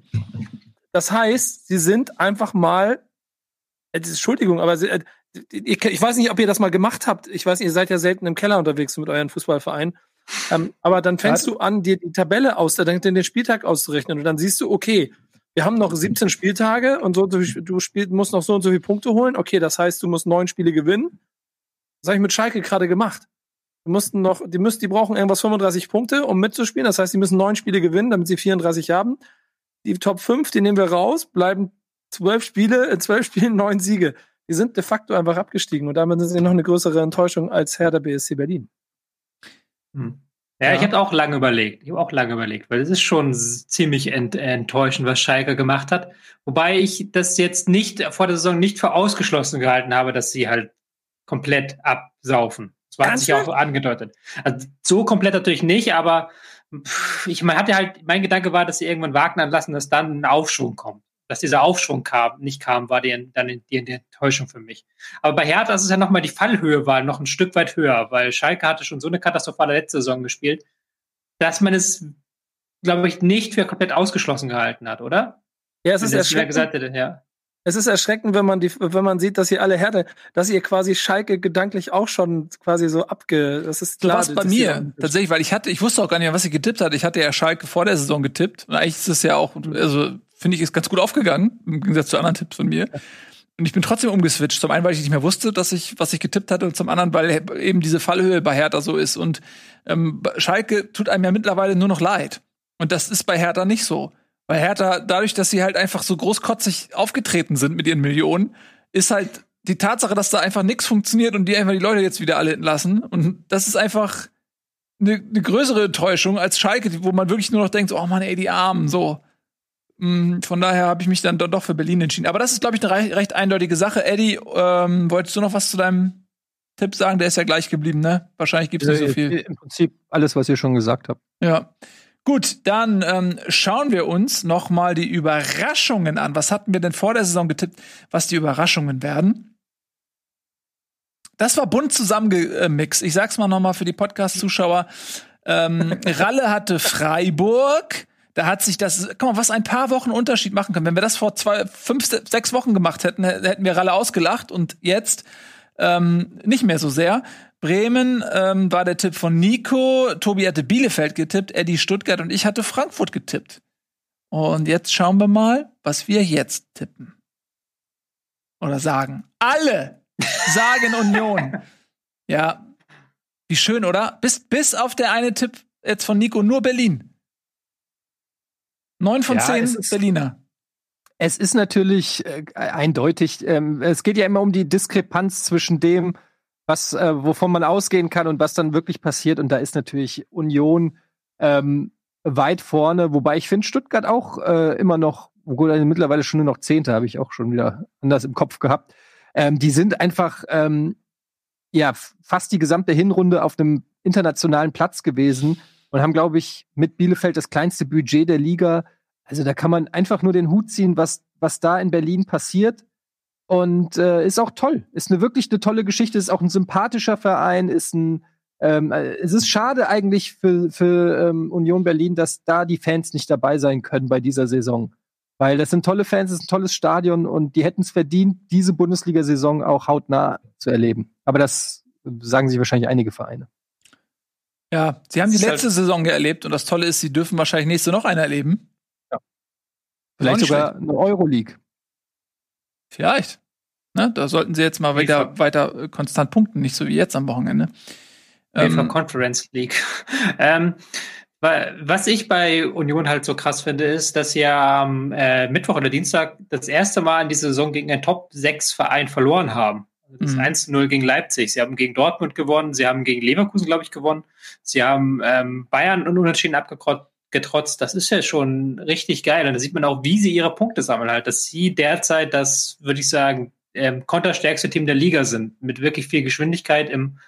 Das heißt, sie sind einfach mal, äh, Entschuldigung, aber sie, äh, ich weiß nicht, ob ihr das mal gemacht habt. Ich weiß ihr seid ja selten im Keller unterwegs mit euren Fußballverein. Ähm, aber dann fängst du an, dir die Tabelle aus, dann den Spieltag auszurechnen und dann siehst du, okay, wir haben noch 17 Spieltage und so, du spiel, musst noch so und so viele Punkte holen. Okay, das heißt, du musst neun Spiele gewinnen. Das habe ich mit Schalke gerade gemacht. Die mussten noch, die müssen, die brauchen irgendwas 35 Punkte, um mitzuspielen. Das heißt, die müssen neun Spiele gewinnen, damit sie 34 haben. Die Top 5, die nehmen wir raus, bleiben zwölf Spiele, in zwölf Spielen neun Siege. Die sind de facto einfach abgestiegen und damit sind sie noch eine größere Enttäuschung als Herr der BSC Berlin. Hm. Ja, ja, ich habe auch lange überlegt. Ich habe auch lange überlegt, weil es ist schon ziemlich ent enttäuschend, was Schalke gemacht hat. Wobei ich das jetzt nicht vor der Saison nicht für ausgeschlossen gehalten habe, dass sie halt komplett absaufen. Das war sich auch angedeutet. Also so komplett natürlich nicht, aber ich man hatte halt, mein Gedanke war, dass sie irgendwann Wagner lassen, dass dann ein Aufschwung kommt dass dieser Aufschwung kam, nicht kam, war die, dann die, die Enttäuschung für mich. Aber bei Hertha ist es ja nochmal, die Fallhöhe war noch ein Stück weit höher, weil Schalke hatte schon so eine katastrophale letzte Saison gespielt, dass man es, glaube ich, nicht für komplett ausgeschlossen gehalten hat, oder? Ja, es ist erschreckend. Gesagt hätte, ja. Es ist erschreckend, wenn man die, wenn man sieht, dass ihr alle Härte, dass ihr quasi Schalke gedanklich auch schon quasi so abge, das ist klar. Du warst bei mir, tatsächlich, weil ich hatte, ich wusste auch gar nicht, was ich getippt hatte. Ich hatte ja Schalke vor der Saison getippt. Und eigentlich ist es ja auch, also finde ich, ist ganz gut aufgegangen, im Gegensatz zu anderen Tipps von mir. Und ich bin trotzdem umgeswitcht. Zum einen, weil ich nicht mehr wusste, dass ich, was ich getippt hatte, und zum anderen, weil eben diese Fallhöhe bei Hertha so ist. Und ähm, Schalke tut einem ja mittlerweile nur noch leid. Und das ist bei Hertha nicht so. Bei Hertha, dadurch, dass sie halt einfach so großkotzig aufgetreten sind mit ihren Millionen, ist halt die Tatsache, dass da einfach nichts funktioniert und die einfach die Leute jetzt wieder alle entlassen. Und das ist einfach eine, eine größere Enttäuschung als Schalke, wo man wirklich nur noch denkt, oh Mann, ey, die Armen, so. Mm, von daher habe ich mich dann doch für Berlin entschieden. Aber das ist, glaube ich, eine recht eindeutige Sache. Eddie, ähm, wolltest du noch was zu deinem Tipp sagen? Der ist ja gleich geblieben, ne? Wahrscheinlich gibt es nicht so viel. Im Prinzip alles, was ihr schon gesagt habt. Ja. Gut, dann ähm, schauen wir uns noch mal die Überraschungen an. Was hatten wir denn vor der Saison getippt, was die Überraschungen werden? Das war bunt zusammengemixt. Ich sag's mal noch mal für die Podcast-Zuschauer. Ähm, Ralle hatte Freiburg, da hat sich das, guck mal, was ein paar Wochen Unterschied machen kann. Wenn wir das vor zwei, fünf, sechs Wochen gemacht hätten, hätten wir alle ausgelacht und jetzt ähm, nicht mehr so sehr. Bremen ähm, war der Tipp von Nico, Tobi hatte Bielefeld getippt, Eddie Stuttgart und ich hatte Frankfurt getippt. Und jetzt schauen wir mal, was wir jetzt tippen. Oder sagen. Alle sagen Union. Ja. Wie schön, oder? Bis, bis auf der eine Tipp jetzt von Nico, nur Berlin. Neun von ja, zehn ist, Berliner. Es ist natürlich äh, eindeutig, ähm, es geht ja immer um die Diskrepanz zwischen dem, was, äh, wovon man ausgehen kann und was dann wirklich passiert. Und da ist natürlich Union ähm, weit vorne, wobei ich finde Stuttgart auch äh, immer noch, obwohl mittlerweile schon nur noch Zehnte, habe ich auch schon wieder anders im Kopf gehabt. Ähm, die sind einfach ähm, ja fast die gesamte Hinrunde auf einem internationalen Platz gewesen und haben, glaube ich, mit Bielefeld das kleinste Budget der Liga. Also da kann man einfach nur den Hut ziehen, was, was da in Berlin passiert. Und äh, ist auch toll. Ist eine wirklich eine tolle Geschichte, ist auch ein sympathischer Verein, ist ein ähm, äh, es ist schade eigentlich für, für ähm, Union Berlin, dass da die Fans nicht dabei sein können bei dieser Saison. Weil das sind tolle Fans, es ist ein tolles Stadion und die hätten es verdient, diese Bundesliga-Saison auch hautnah zu erleben. Aber das sagen sich wahrscheinlich einige Vereine. Ja, sie haben die letzte halt Saison erlebt und das Tolle ist, sie dürfen wahrscheinlich nächste noch eine erleben. Ja. Vielleicht sogar eine Euroleague. Vielleicht. Ne? Da sollten sie jetzt mal wieder weiter äh, konstant punkten, nicht so wie jetzt am Wochenende. Ähm, Conference League. ähm, was ich bei Union halt so krass finde, ist, dass sie am äh, Mittwoch oder Dienstag das erste Mal in dieser Saison gegen einen Top 6 Verein verloren haben. Das Mhm. 1-0 gegen Leipzig. Sie haben gegen Dortmund gewonnen, sie haben gegen Leverkusen, glaube ich, gewonnen. Sie haben ähm, Bayern und Unentschieden abgetrotzt. Das ist ja schon richtig geil. Und da sieht man auch, wie sie ihre Punkte sammeln halt. Dass sie derzeit das, würde ich sagen, ähm, konterstärkste Team der Liga sind. Mit wirklich viel Geschwindigkeit im,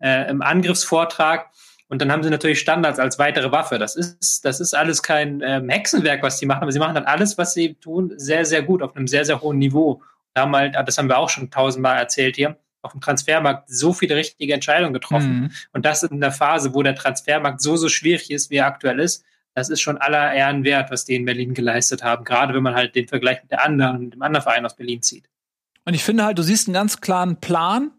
äh, im Angriffsvortrag. Und dann haben sie natürlich Standards als weitere Waffe. Das ist, das ist alles kein ähm, Hexenwerk, was die machen, aber sie machen dann alles, was sie tun, sehr, sehr gut, auf einem sehr, sehr hohen Niveau. Da haben halt, das haben wir auch schon tausendmal erzählt hier, auf dem Transfermarkt so viele richtige Entscheidungen getroffen. Mhm. Und das in der Phase, wo der Transfermarkt so, so schwierig ist, wie er aktuell ist, das ist schon aller Ehren wert, was die in Berlin geleistet haben. Gerade wenn man halt den Vergleich mit der anderen, dem anderen Verein aus Berlin zieht. Und ich finde halt, du siehst einen ganz klaren Plan,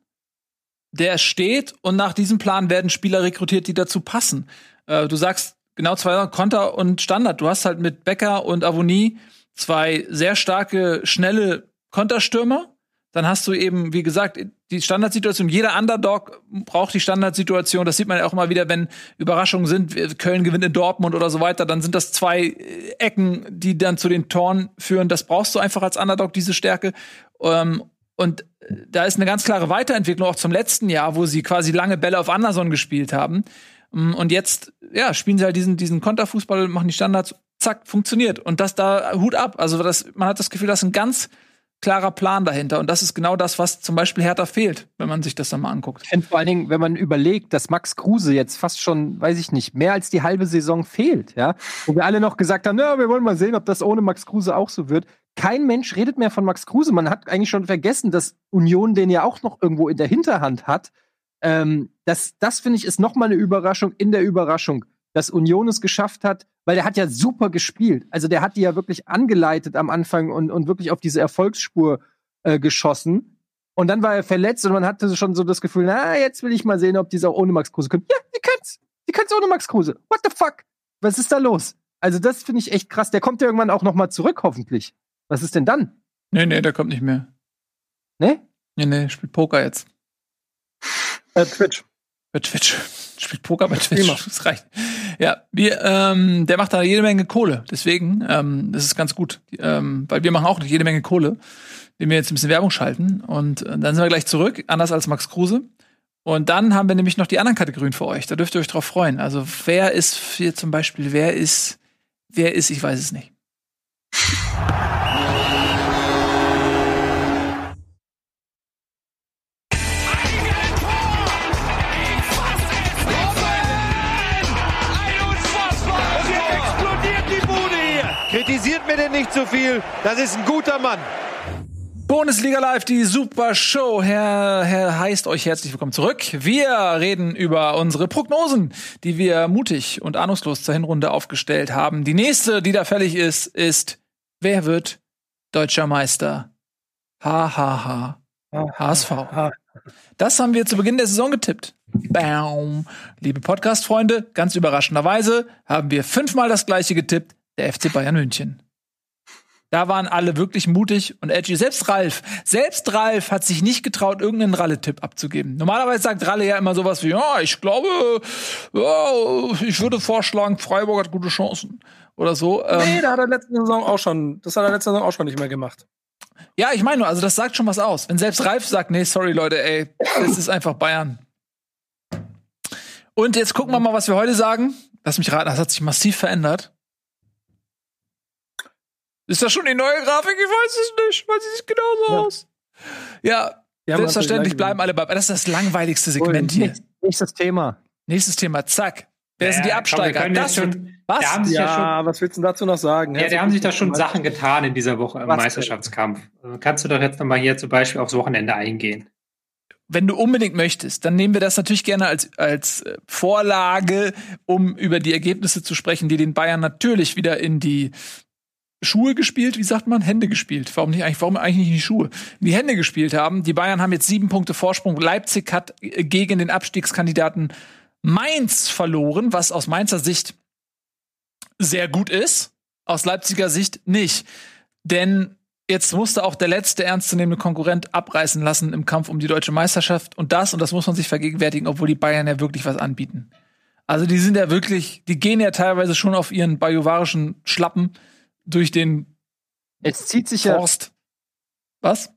der steht und nach diesem Plan werden Spieler rekrutiert, die dazu passen. Äh, du sagst genau zwei Konter und Standard. Du hast halt mit Becker und Avonie zwei sehr starke, schnelle Konterstürmer. Dann hast du eben, wie gesagt, die Standardsituation. Jeder Underdog braucht die Standardsituation. Das sieht man ja auch mal wieder, wenn Überraschungen sind. Köln gewinnt in Dortmund oder so weiter. Dann sind das zwei äh, Ecken, die dann zu den Toren führen. Das brauchst du einfach als Underdog, diese Stärke. Ähm, und äh, da ist eine ganz klare Weiterentwicklung auch zum letzten Jahr, wo sie quasi lange Bälle auf Anderson gespielt haben. Mm, Und jetzt, ja, spielen sie halt diesen, diesen Konterfußball, machen die Standards, zack, funktioniert. Und das da, Hut ab. Also das, man hat das Gefühl, das ist ein ganz klarer Plan dahinter. Und das ist genau das, was zum Beispiel Hertha fehlt, wenn man sich das dann mal anguckt. Finde vor allen Dingen, wenn man überlegt, dass Max Kruse jetzt fast schon, weiß ich nicht, mehr als die halbe Saison fehlt, ja, wo wir alle noch gesagt haben, na, wir wollen mal sehen, ob das ohne Max Kruse auch so wird. Kein Mensch redet mehr von Max Kruse. Man hat eigentlich schon vergessen, dass Union den ja auch noch irgendwo in der Hinterhand hat. Ähm, das, das finde ich, ist noch mal eine Überraschung in der Überraschung, dass Union es geschafft hat, weil der hat ja super gespielt. Also der hat die ja wirklich angeleitet am Anfang und, und wirklich auf diese Erfolgsspur äh, geschossen. Und dann war er verletzt und man hatte schon so das Gefühl, na, jetzt will ich mal sehen, ob die es auch ohne Max Kruse können. Ja, die kann's. Die kann's ohne Max Kruse. What the fuck? Was ist da los? Also das finde ich echt krass. Der kommt ja irgendwann auch noch mal zurück, hoffentlich. Was ist denn dann? Nee, nee, der kommt nicht mehr. Ne? Nee, nee, spielt Poker jetzt. Äh, Twitch. Bei Twitch. Spielt Poker bei Twitch. Das reicht. Ja, wir, ähm, der macht da jede Menge Kohle. Deswegen, ähm, das ist ganz gut. Ähm, weil wir machen auch jede Menge Kohle, indem wir jetzt ein bisschen Werbung schalten. Und äh, dann sind wir gleich zurück, anders als Max Kruse. Und dann haben wir nämlich noch die anderen Kategorien für euch. Da dürft ihr euch drauf freuen. Also wer ist hier zum Beispiel, wer ist, wer ist, ich weiß es nicht. Viel. Das ist ein guter Mann. Bundesliga Live, die Super Show. Herr, Herr heißt euch herzlich willkommen zurück. Wir reden über unsere Prognosen, die wir mutig und ahnungslos zur Hinrunde aufgestellt haben. Die nächste, die da fällig ist, ist, wer wird deutscher Meister? HHH. HSV. Das haben wir zu Beginn der Saison getippt. Baum. Liebe Podcast-Freunde, ganz überraschenderweise haben wir fünfmal das gleiche getippt, der FC Bayern München. Da waren alle wirklich mutig und edgy. Selbst Ralf, selbst Ralf hat sich nicht getraut, irgendeinen Ralle-Tipp abzugeben. Normalerweise sagt Ralle ja immer sowas wie, ja, ich glaube, ja, ich würde vorschlagen, Freiburg hat gute Chancen. Oder so. Nee, Ähm, da hat er letzte Saison auch schon, das hat er letzte Saison auch schon nicht mehr gemacht. ja, ich meine nur, also das sagt schon was aus. Wenn selbst Ralf sagt, nee, sorry Leute, ey, das ist einfach Bayern. Und jetzt gucken wir mal, was wir heute sagen. Lass mich raten, das hat sich massiv verändert. Ist das schon die neue Grafik? Ich weiß es nicht, weil sie sieht genauso Ja. aus. Ja, Die haben selbstverständlich natürlich bleiben alle bei. Das ist das langweiligste Segment hier. Nächstes- Thema. Nächstes Thema, zack. Wer sind die Ja, komm, wir Absteiger? können Das schon- was? Da haben sich ja, Ja, was willst du dazu noch sagen? schon, ja, da haben sich da schon Sachen getan in dieser Woche im Was denn? Meisterschaftskampf. Also Kannst du doch jetzt nochmal hier zum Beispiel aufs Wochenende eingehen? wenn du unbedingt möchtest, dann nehmen wir das natürlich gerne als, als äh, Vorlage, um über die Ergebnisse zu sprechen, die den Bayern natürlich wieder in die Schuhe gespielt, wie sagt man? Hände gespielt. Warum nicht eigentlich, warum eigentlich nicht die Schuhe? Die Hände gespielt haben. Die Bayern haben jetzt sieben Punkte Vorsprung. Leipzig hat äh, gegen den Abstiegskandidaten Mainz verloren, was aus Mainzer Sicht sehr gut ist. Aus Leipziger Sicht nicht. Denn jetzt musste auch der letzte ernstzunehmende Konkurrent abreißen lassen im Kampf um die deutsche Meisterschaft. Und das, und das muss man sich vergegenwärtigen, obwohl die Bayern ja wirklich was anbieten. Also die sind ja wirklich, die gehen ja teilweise schon auf ihren bajuwarischen Schlappen durch den Es zieht sich ja, Forst. Was?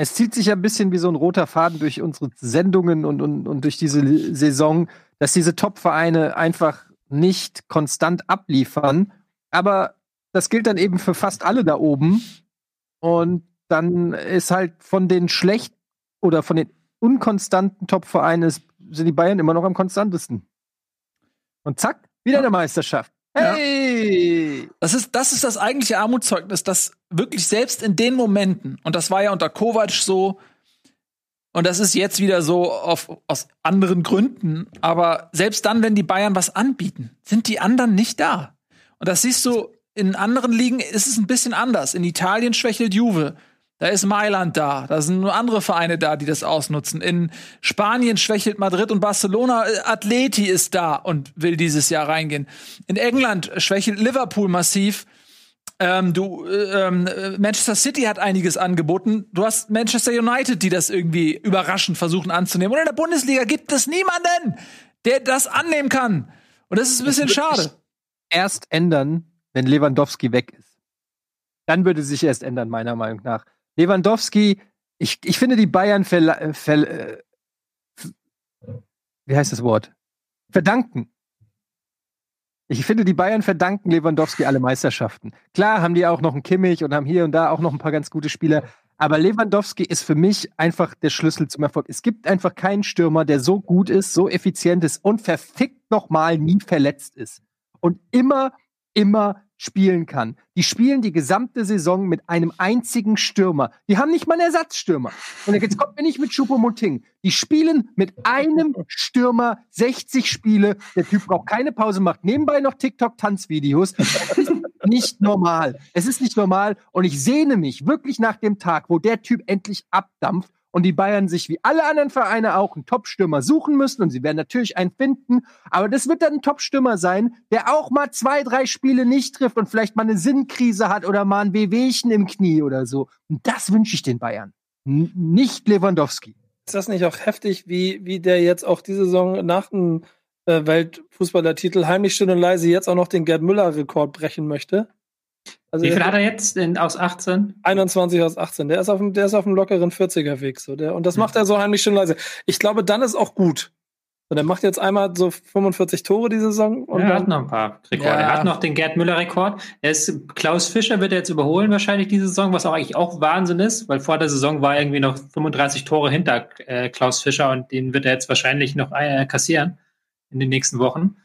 es zieht sich ja ein bisschen wie so ein roter Faden durch unsere Sendungen und, und, und durch diese Saison, dass diese Top-Vereine einfach nicht konstant abliefern. Aber das gilt dann eben für fast alle da oben. Und dann ist halt von den schlecht oder von den unkonstanten Top-Vereinen sind die Bayern immer noch am konstantesten. Und zack, wieder eine Meisterschaft. Hey! Ja. Das ist, das ist das eigentliche Armutszeugnis, dass wirklich selbst in den Momenten, und das war ja unter Kovac so, und das ist jetzt wieder so auf, aus anderen Gründen, aber selbst dann, wenn die Bayern was anbieten, sind die anderen nicht da. Und das siehst du, in anderen Ligen ist es ein bisschen anders. In Italien schwächelt Juve. Da ist Mailand da. Da sind nur andere Vereine da, die das ausnutzen. In Spanien schwächelt Madrid und Barcelona. Atleti ist da und will dieses Jahr reingehen. In England schwächelt Liverpool massiv. Ähm, du, ähm, Manchester City hat einiges angeboten. Du hast Manchester United, die das irgendwie überraschend versuchen anzunehmen. Und in der Bundesliga gibt es niemanden, der das annehmen kann. Und das ist ein bisschen schade. Erst ändern, wenn Lewandowski weg ist. Dann würde sich erst ändern, meiner Meinung nach. Lewandowski, ich, ich finde die Bayern ver, ver, äh, wie heißt das Wort? Verdanken. Ich finde, die Bayern verdanken Lewandowski alle Meisterschaften. Klar haben die auch noch einen Kimmich und haben hier und da auch noch ein paar ganz gute Spieler. Aber Lewandowski ist für mich einfach der Schlüssel zum Erfolg. Es gibt einfach keinen Stürmer, der so gut ist, so effizient ist und verfickt nochmal nie verletzt ist. Und immer, immer spielen kann. Die spielen die gesamte Saison mit einem einzigen Stürmer. Die haben nicht mal einen Ersatzstürmer. Und jetzt kommt mir nicht mit Choupo-Moting. Die spielen mit einem Stürmer 60 Spiele. Der Typ braucht keine Pause, macht nebenbei noch TikTok-Tanzvideos. Es ist nicht normal. Es ist nicht normal. Und ich sehne mich wirklich nach dem Tag, wo der Typ endlich abdampft und die Bayern sich wie alle anderen Vereine auch einen Top-Stürmer suchen müssen und sie werden natürlich einen finden, aber das wird dann ein Top-Stürmer sein, der auch mal zwei, drei Spiele nicht trifft und vielleicht mal eine Sinnkrise hat oder mal ein Wehwehchen im Knie oder so. Und das wünsche ich den Bayern. N nicht Lewandowski. Ist das nicht auch heftig, wie, wie der jetzt auch diese Saison nach dem äh, Weltfußballertitel heimlich still und leise jetzt auch noch den Gerd Müller-Rekord brechen möchte? Also Wie viel hat er jetzt in, aus 18? 21 aus 18. Der ist auf dem, der ist auf dem lockeren 40er-Weg. So. Der, und das ja. macht er so heimlich schön leise. Ich glaube, dann ist auch gut. So, der macht jetzt einmal so 45 Tore die Saison. Und er hat noch ein paar Rekorde. Ja. Er hat noch den Gerd Müller-Rekord. Klaus Fischer wird er jetzt überholen wahrscheinlich diese Saison, was auch eigentlich auch Wahnsinn ist, weil vor der Saison war er irgendwie noch 35 Tore hinter äh, Klaus Fischer und den wird er jetzt wahrscheinlich noch äh, kassieren in den nächsten Wochen.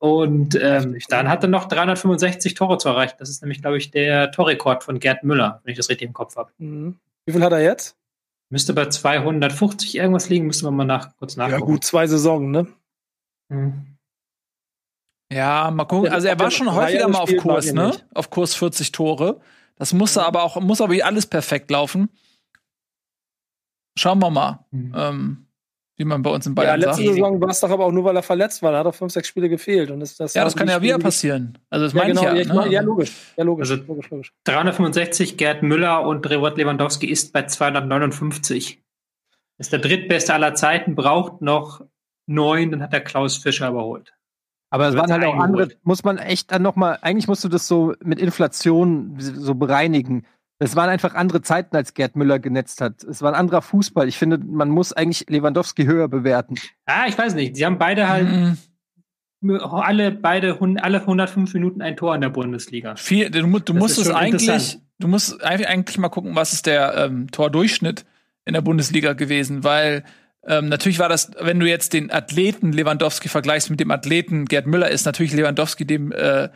Und ähm, dann hat er noch 365 Tore zu erreichen. Das ist nämlich, glaube ich, der Torrekord von Gerd Müller, wenn ich das richtig im Kopf habe. Mhm. Wie viel hat er jetzt? Müsste bei 250 irgendwas liegen, müssen wir mal nach, kurz nachgucken. Ja, gut, zwei Saisonen, ne? Mhm. Ja, mal gucken. Also er war schon häufiger mal auf Kurs, ne? Auf Kurs 40 Tore. Das muss aber auch, muss aber alles perfekt laufen. Schauen wir mal. Mhm. Ähm, wie man bei uns in Bayern ja, letzte sagt. Saison war es doch aber auch nur, weil er verletzt war. Da hat er fünf, sechs Spiele gefehlt. Und das, das ja, das kann ja wieder passieren. Also das ja, meine genau, ich ja. Ne? Ja, logisch. Ja, logisch. Also logisch, logisch. 365, Gerd Müller und Robert Lewandowski ist bei 259. Ist der drittbeste aller Zeiten, braucht noch neun, dann hat er Klaus Fischer überholt. Aber es waren halt auch andere, muss man echt dann nochmal, eigentlich musst du das so mit Inflation so bereinigen. Es waren einfach andere Zeiten, als Gerd Müller genetzt hat. Es war ein anderer Fußball. Ich finde, man muss eigentlich Lewandowski höher bewerten. Ah, ich weiß nicht. Sie haben beide halt mhm. alle beide alle 105 Minuten ein Tor in der Bundesliga. Viel, du, du musst es eigentlich, du musst eigentlich mal gucken, was ist der ähm, Tordurchschnitt in der Bundesliga gewesen, weil ähm, natürlich war das, wenn du jetzt den Athleten Lewandowski vergleichst mit dem Athleten Gerd Müller, ist natürlich Lewandowski dem äh,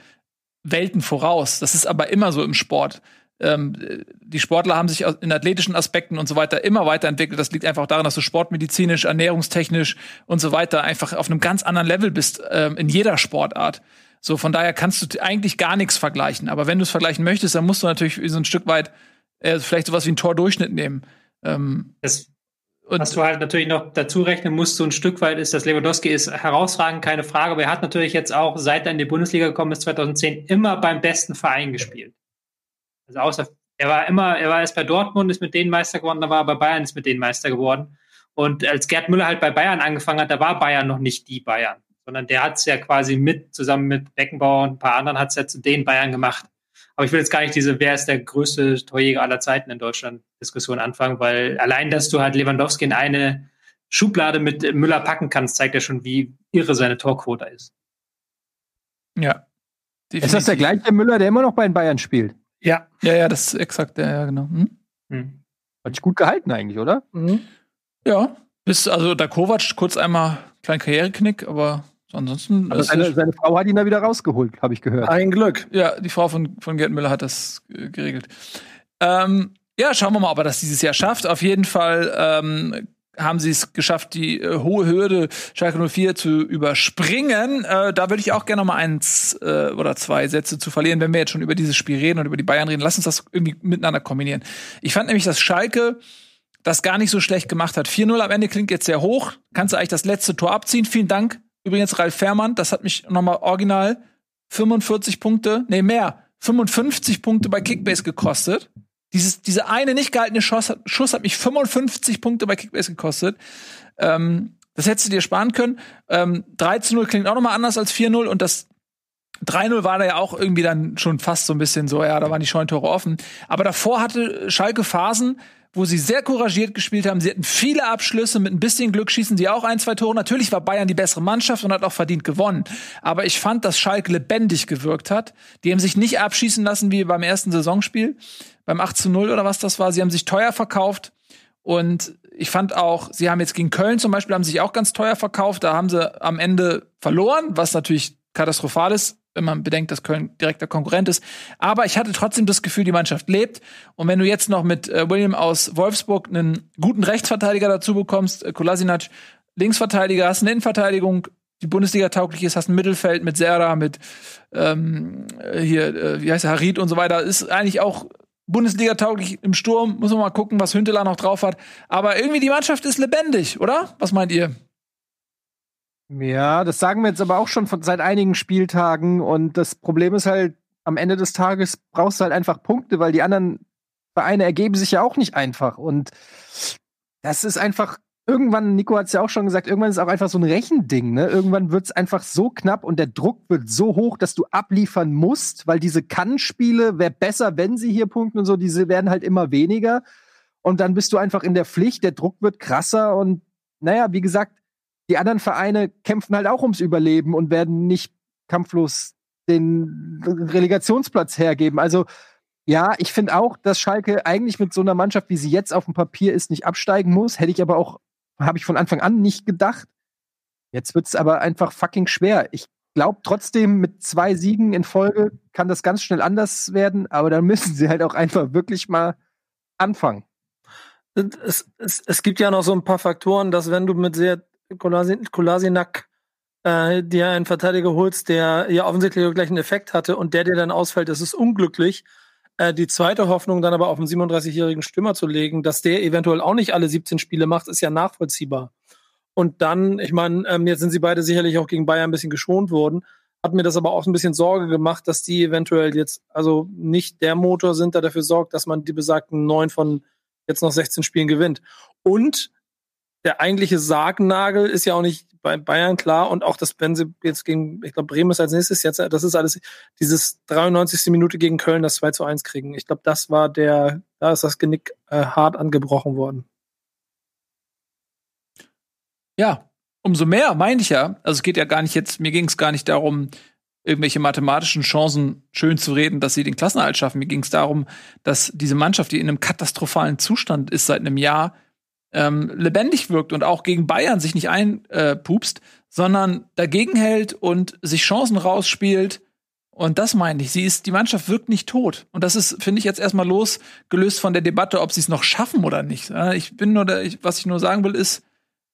Welten voraus. Das ist aber immer so im Sport ähm, die Sportler haben sich in athletischen Aspekten und so weiter immer weiterentwickelt. Das liegt einfach daran, dass du sportmedizinisch, ernährungstechnisch und so weiter einfach auf einem ganz anderen Level bist ähm, in jeder Sportart. So, von daher kannst du eigentlich gar nichts vergleichen. Aber wenn du es vergleichen möchtest, dann musst du natürlich so ein Stück weit äh, vielleicht sowas wie einen Tordurchschnitt nehmen. Ähm, das, was du halt natürlich noch dazu rechnen musst, so ein Stück weit ist, dass Lewandowski ist herausragend, keine Frage, aber er hat natürlich jetzt auch, seit er in die Bundesliga gekommen ist, 2010, immer beim besten Verein gespielt. Also außer, er war immer, er war erst bei Dortmund, ist mit denen Meister geworden, da war er bei Bayern, ist mit denen Meister geworden. Und als Gerd Müller halt bei Bayern angefangen hat, da war Bayern noch nicht die Bayern, sondern der hat es ja quasi mit, zusammen mit Beckenbauer und ein paar anderen, hat es ja zu den Bayern gemacht. Aber ich will jetzt gar nicht diese, wer ist der größte Torjäger aller Zeiten in Deutschland Diskussion anfangen, weil allein, dass du halt Lewandowski in eine Schublade mit Müller packen kannst, zeigt ja schon, wie irre seine Torquote ist. Ja. Definitiv. Ist das der gleiche Müller, der immer noch bei den Bayern spielt? Ja. Ja, ja, das ist exakt der, ja, genau. Hm? Hm. Hat sich gut gehalten eigentlich, oder? Mhm. Ja. Bis, also der Kovac kurz einmal kleinen Karriereknick, aber ansonsten. Aber seine, seine, Frau hat ihn da wieder rausgeholt, habe ich gehört. Ein Glück. Ja, die Frau von, von Gerd Müller hat das äh, geregelt. Ähm, ja, schauen wir mal, ob er das dieses Jahr schafft. Auf jeden Fall ähm, haben sie es geschafft, die äh, hohe Hürde Schalke 04 zu überspringen. Äh, da würde ich auch gerne noch mal eins äh, oder zwei Sätze zu verlieren, wenn wir jetzt schon über dieses Spiel reden und über die Bayern reden. Lass uns das irgendwie miteinander kombinieren. Ich fand nämlich, dass Schalke das gar nicht so schlecht gemacht hat. 4-0 am Ende klingt jetzt sehr hoch. Kannst du eigentlich das letzte Tor abziehen? Vielen Dank. Übrigens Ralf Fährmann, das hat mich noch mal original 45 Punkte, nee mehr, 55 Punkte bei Kickbase gekostet. Dieses, diese eine nicht gehaltene Schuss, Schuss hat mich 55 Punkte bei Kickbase gekostet. Ähm, das hättest du dir sparen können. Ähm, 3 zu 0 klingt auch noch mal anders als 4-0 und das 3-0 war da ja auch irgendwie dann schon fast so ein bisschen so, ja, da waren die Scheuntore offen. Aber davor hatte Schalke Phasen, wo sie sehr couragiert gespielt haben. Sie hatten viele Abschlüsse, mit ein bisschen Glück schießen sie auch ein, zwei Tore. Natürlich war Bayern die bessere Mannschaft und hat auch verdient gewonnen. Aber ich fand, dass Schalke lebendig gewirkt hat. Die haben sich nicht abschießen lassen wie beim ersten Saisonspiel beim 8 zu 0 oder was das war. Sie haben sich teuer verkauft und ich fand auch, sie haben jetzt gegen Köln zum Beispiel, haben sich auch ganz teuer verkauft. Da haben sie am Ende verloren, was natürlich katastrophal ist, wenn man bedenkt, dass Köln direkter Konkurrent ist. Aber ich hatte trotzdem das Gefühl, die Mannschaft lebt. Und wenn du jetzt noch mit äh, William aus Wolfsburg einen guten Rechtsverteidiger dazu bekommst, äh, Kolasinac Linksverteidiger, hast eine Innenverteidigung, die Bundesliga tauglich ist, hast ein Mittelfeld mit Serra, mit ähm, hier, äh, wie heißt der, Harid und so weiter, ist eigentlich auch Bundesliga tauglich im Sturm. Muss man mal gucken, was Hünteler noch drauf hat. Aber irgendwie die Mannschaft ist lebendig, oder? Was meint ihr? Ja, das sagen wir jetzt aber auch schon von, seit einigen Spieltagen. Und das Problem ist halt, am Ende des Tages brauchst du halt einfach Punkte, weil die anderen Vereine ergeben sich ja auch nicht einfach. Und das ist einfach irgendwann, Nico hat es ja auch schon gesagt, irgendwann ist es auch einfach so ein Rechending. Ne? Irgendwann wird es einfach so knapp und der Druck wird so hoch, dass du abliefern musst, weil diese Kann-Spiele, wäre besser, wenn sie hier punkten und so, diese werden halt immer weniger. Und dann bist du einfach in der Pflicht, der Druck wird krasser und naja, wie gesagt, die anderen Vereine kämpfen halt auch ums Überleben und werden nicht kampflos den Relegationsplatz hergeben. Also ja, ich finde auch, dass Schalke eigentlich mit so einer Mannschaft, wie sie jetzt auf dem Papier ist, nicht absteigen muss. Hätte ich aber auch habe ich von Anfang an nicht gedacht. Jetzt wird es aber einfach fucking schwer. Ich glaube trotzdem, mit zwei Siegen in Folge kann das ganz schnell anders werden, aber dann müssen sie halt auch einfach wirklich mal anfangen. Es, es, es gibt ja noch so ein paar Faktoren, dass wenn du mit sehr Kolasinac äh, dir einen Verteidiger holst, der ja offensichtlich gleich einen Effekt hatte und der dir dann ausfällt, das ist unglücklich. Äh, die zweite Hoffnung dann aber auf einen 37-jährigen Stürmer zu legen, dass der eventuell auch nicht alle 17 Spiele macht, ist ja nachvollziehbar. Und dann, ich meine, ähm, jetzt sind sie beide sicherlich auch gegen Bayern ein bisschen geschont worden, hat mir das aber auch ein bisschen Sorge gemacht, dass die eventuell jetzt also nicht der Motor sind, der dafür sorgt, dass man die besagten neun von jetzt noch 16 Spielen gewinnt. Und der eigentliche Sargnagel ist ja auch nicht bei Bayern klar und auch das, sie jetzt gegen, ich glaube, Bremen ist als nächstes jetzt, das ist alles dieses 93. Minute gegen Köln das 2 zu 1 kriegen. Ich glaube, das war der, da ist das Genick äh, hart angebrochen worden. Ja, umso mehr, meine ich ja. Also es geht ja gar nicht jetzt, mir ging es gar nicht darum, irgendwelche mathematischen Chancen schön zu reden, dass sie den Klassenerhalt schaffen. Mir ging es darum, dass diese Mannschaft, die in einem katastrophalen Zustand ist seit einem Jahr, ähm, lebendig wirkt und auch gegen Bayern sich nicht einpupst, sondern dagegen hält und sich Chancen rausspielt. Und das meine ich. Sie ist, die Mannschaft wirkt nicht tot. Und das ist, finde ich, jetzt erstmal losgelöst von der Debatte, ob sie es noch schaffen oder nicht. Ich bin nur, der, was ich nur sagen will, ist,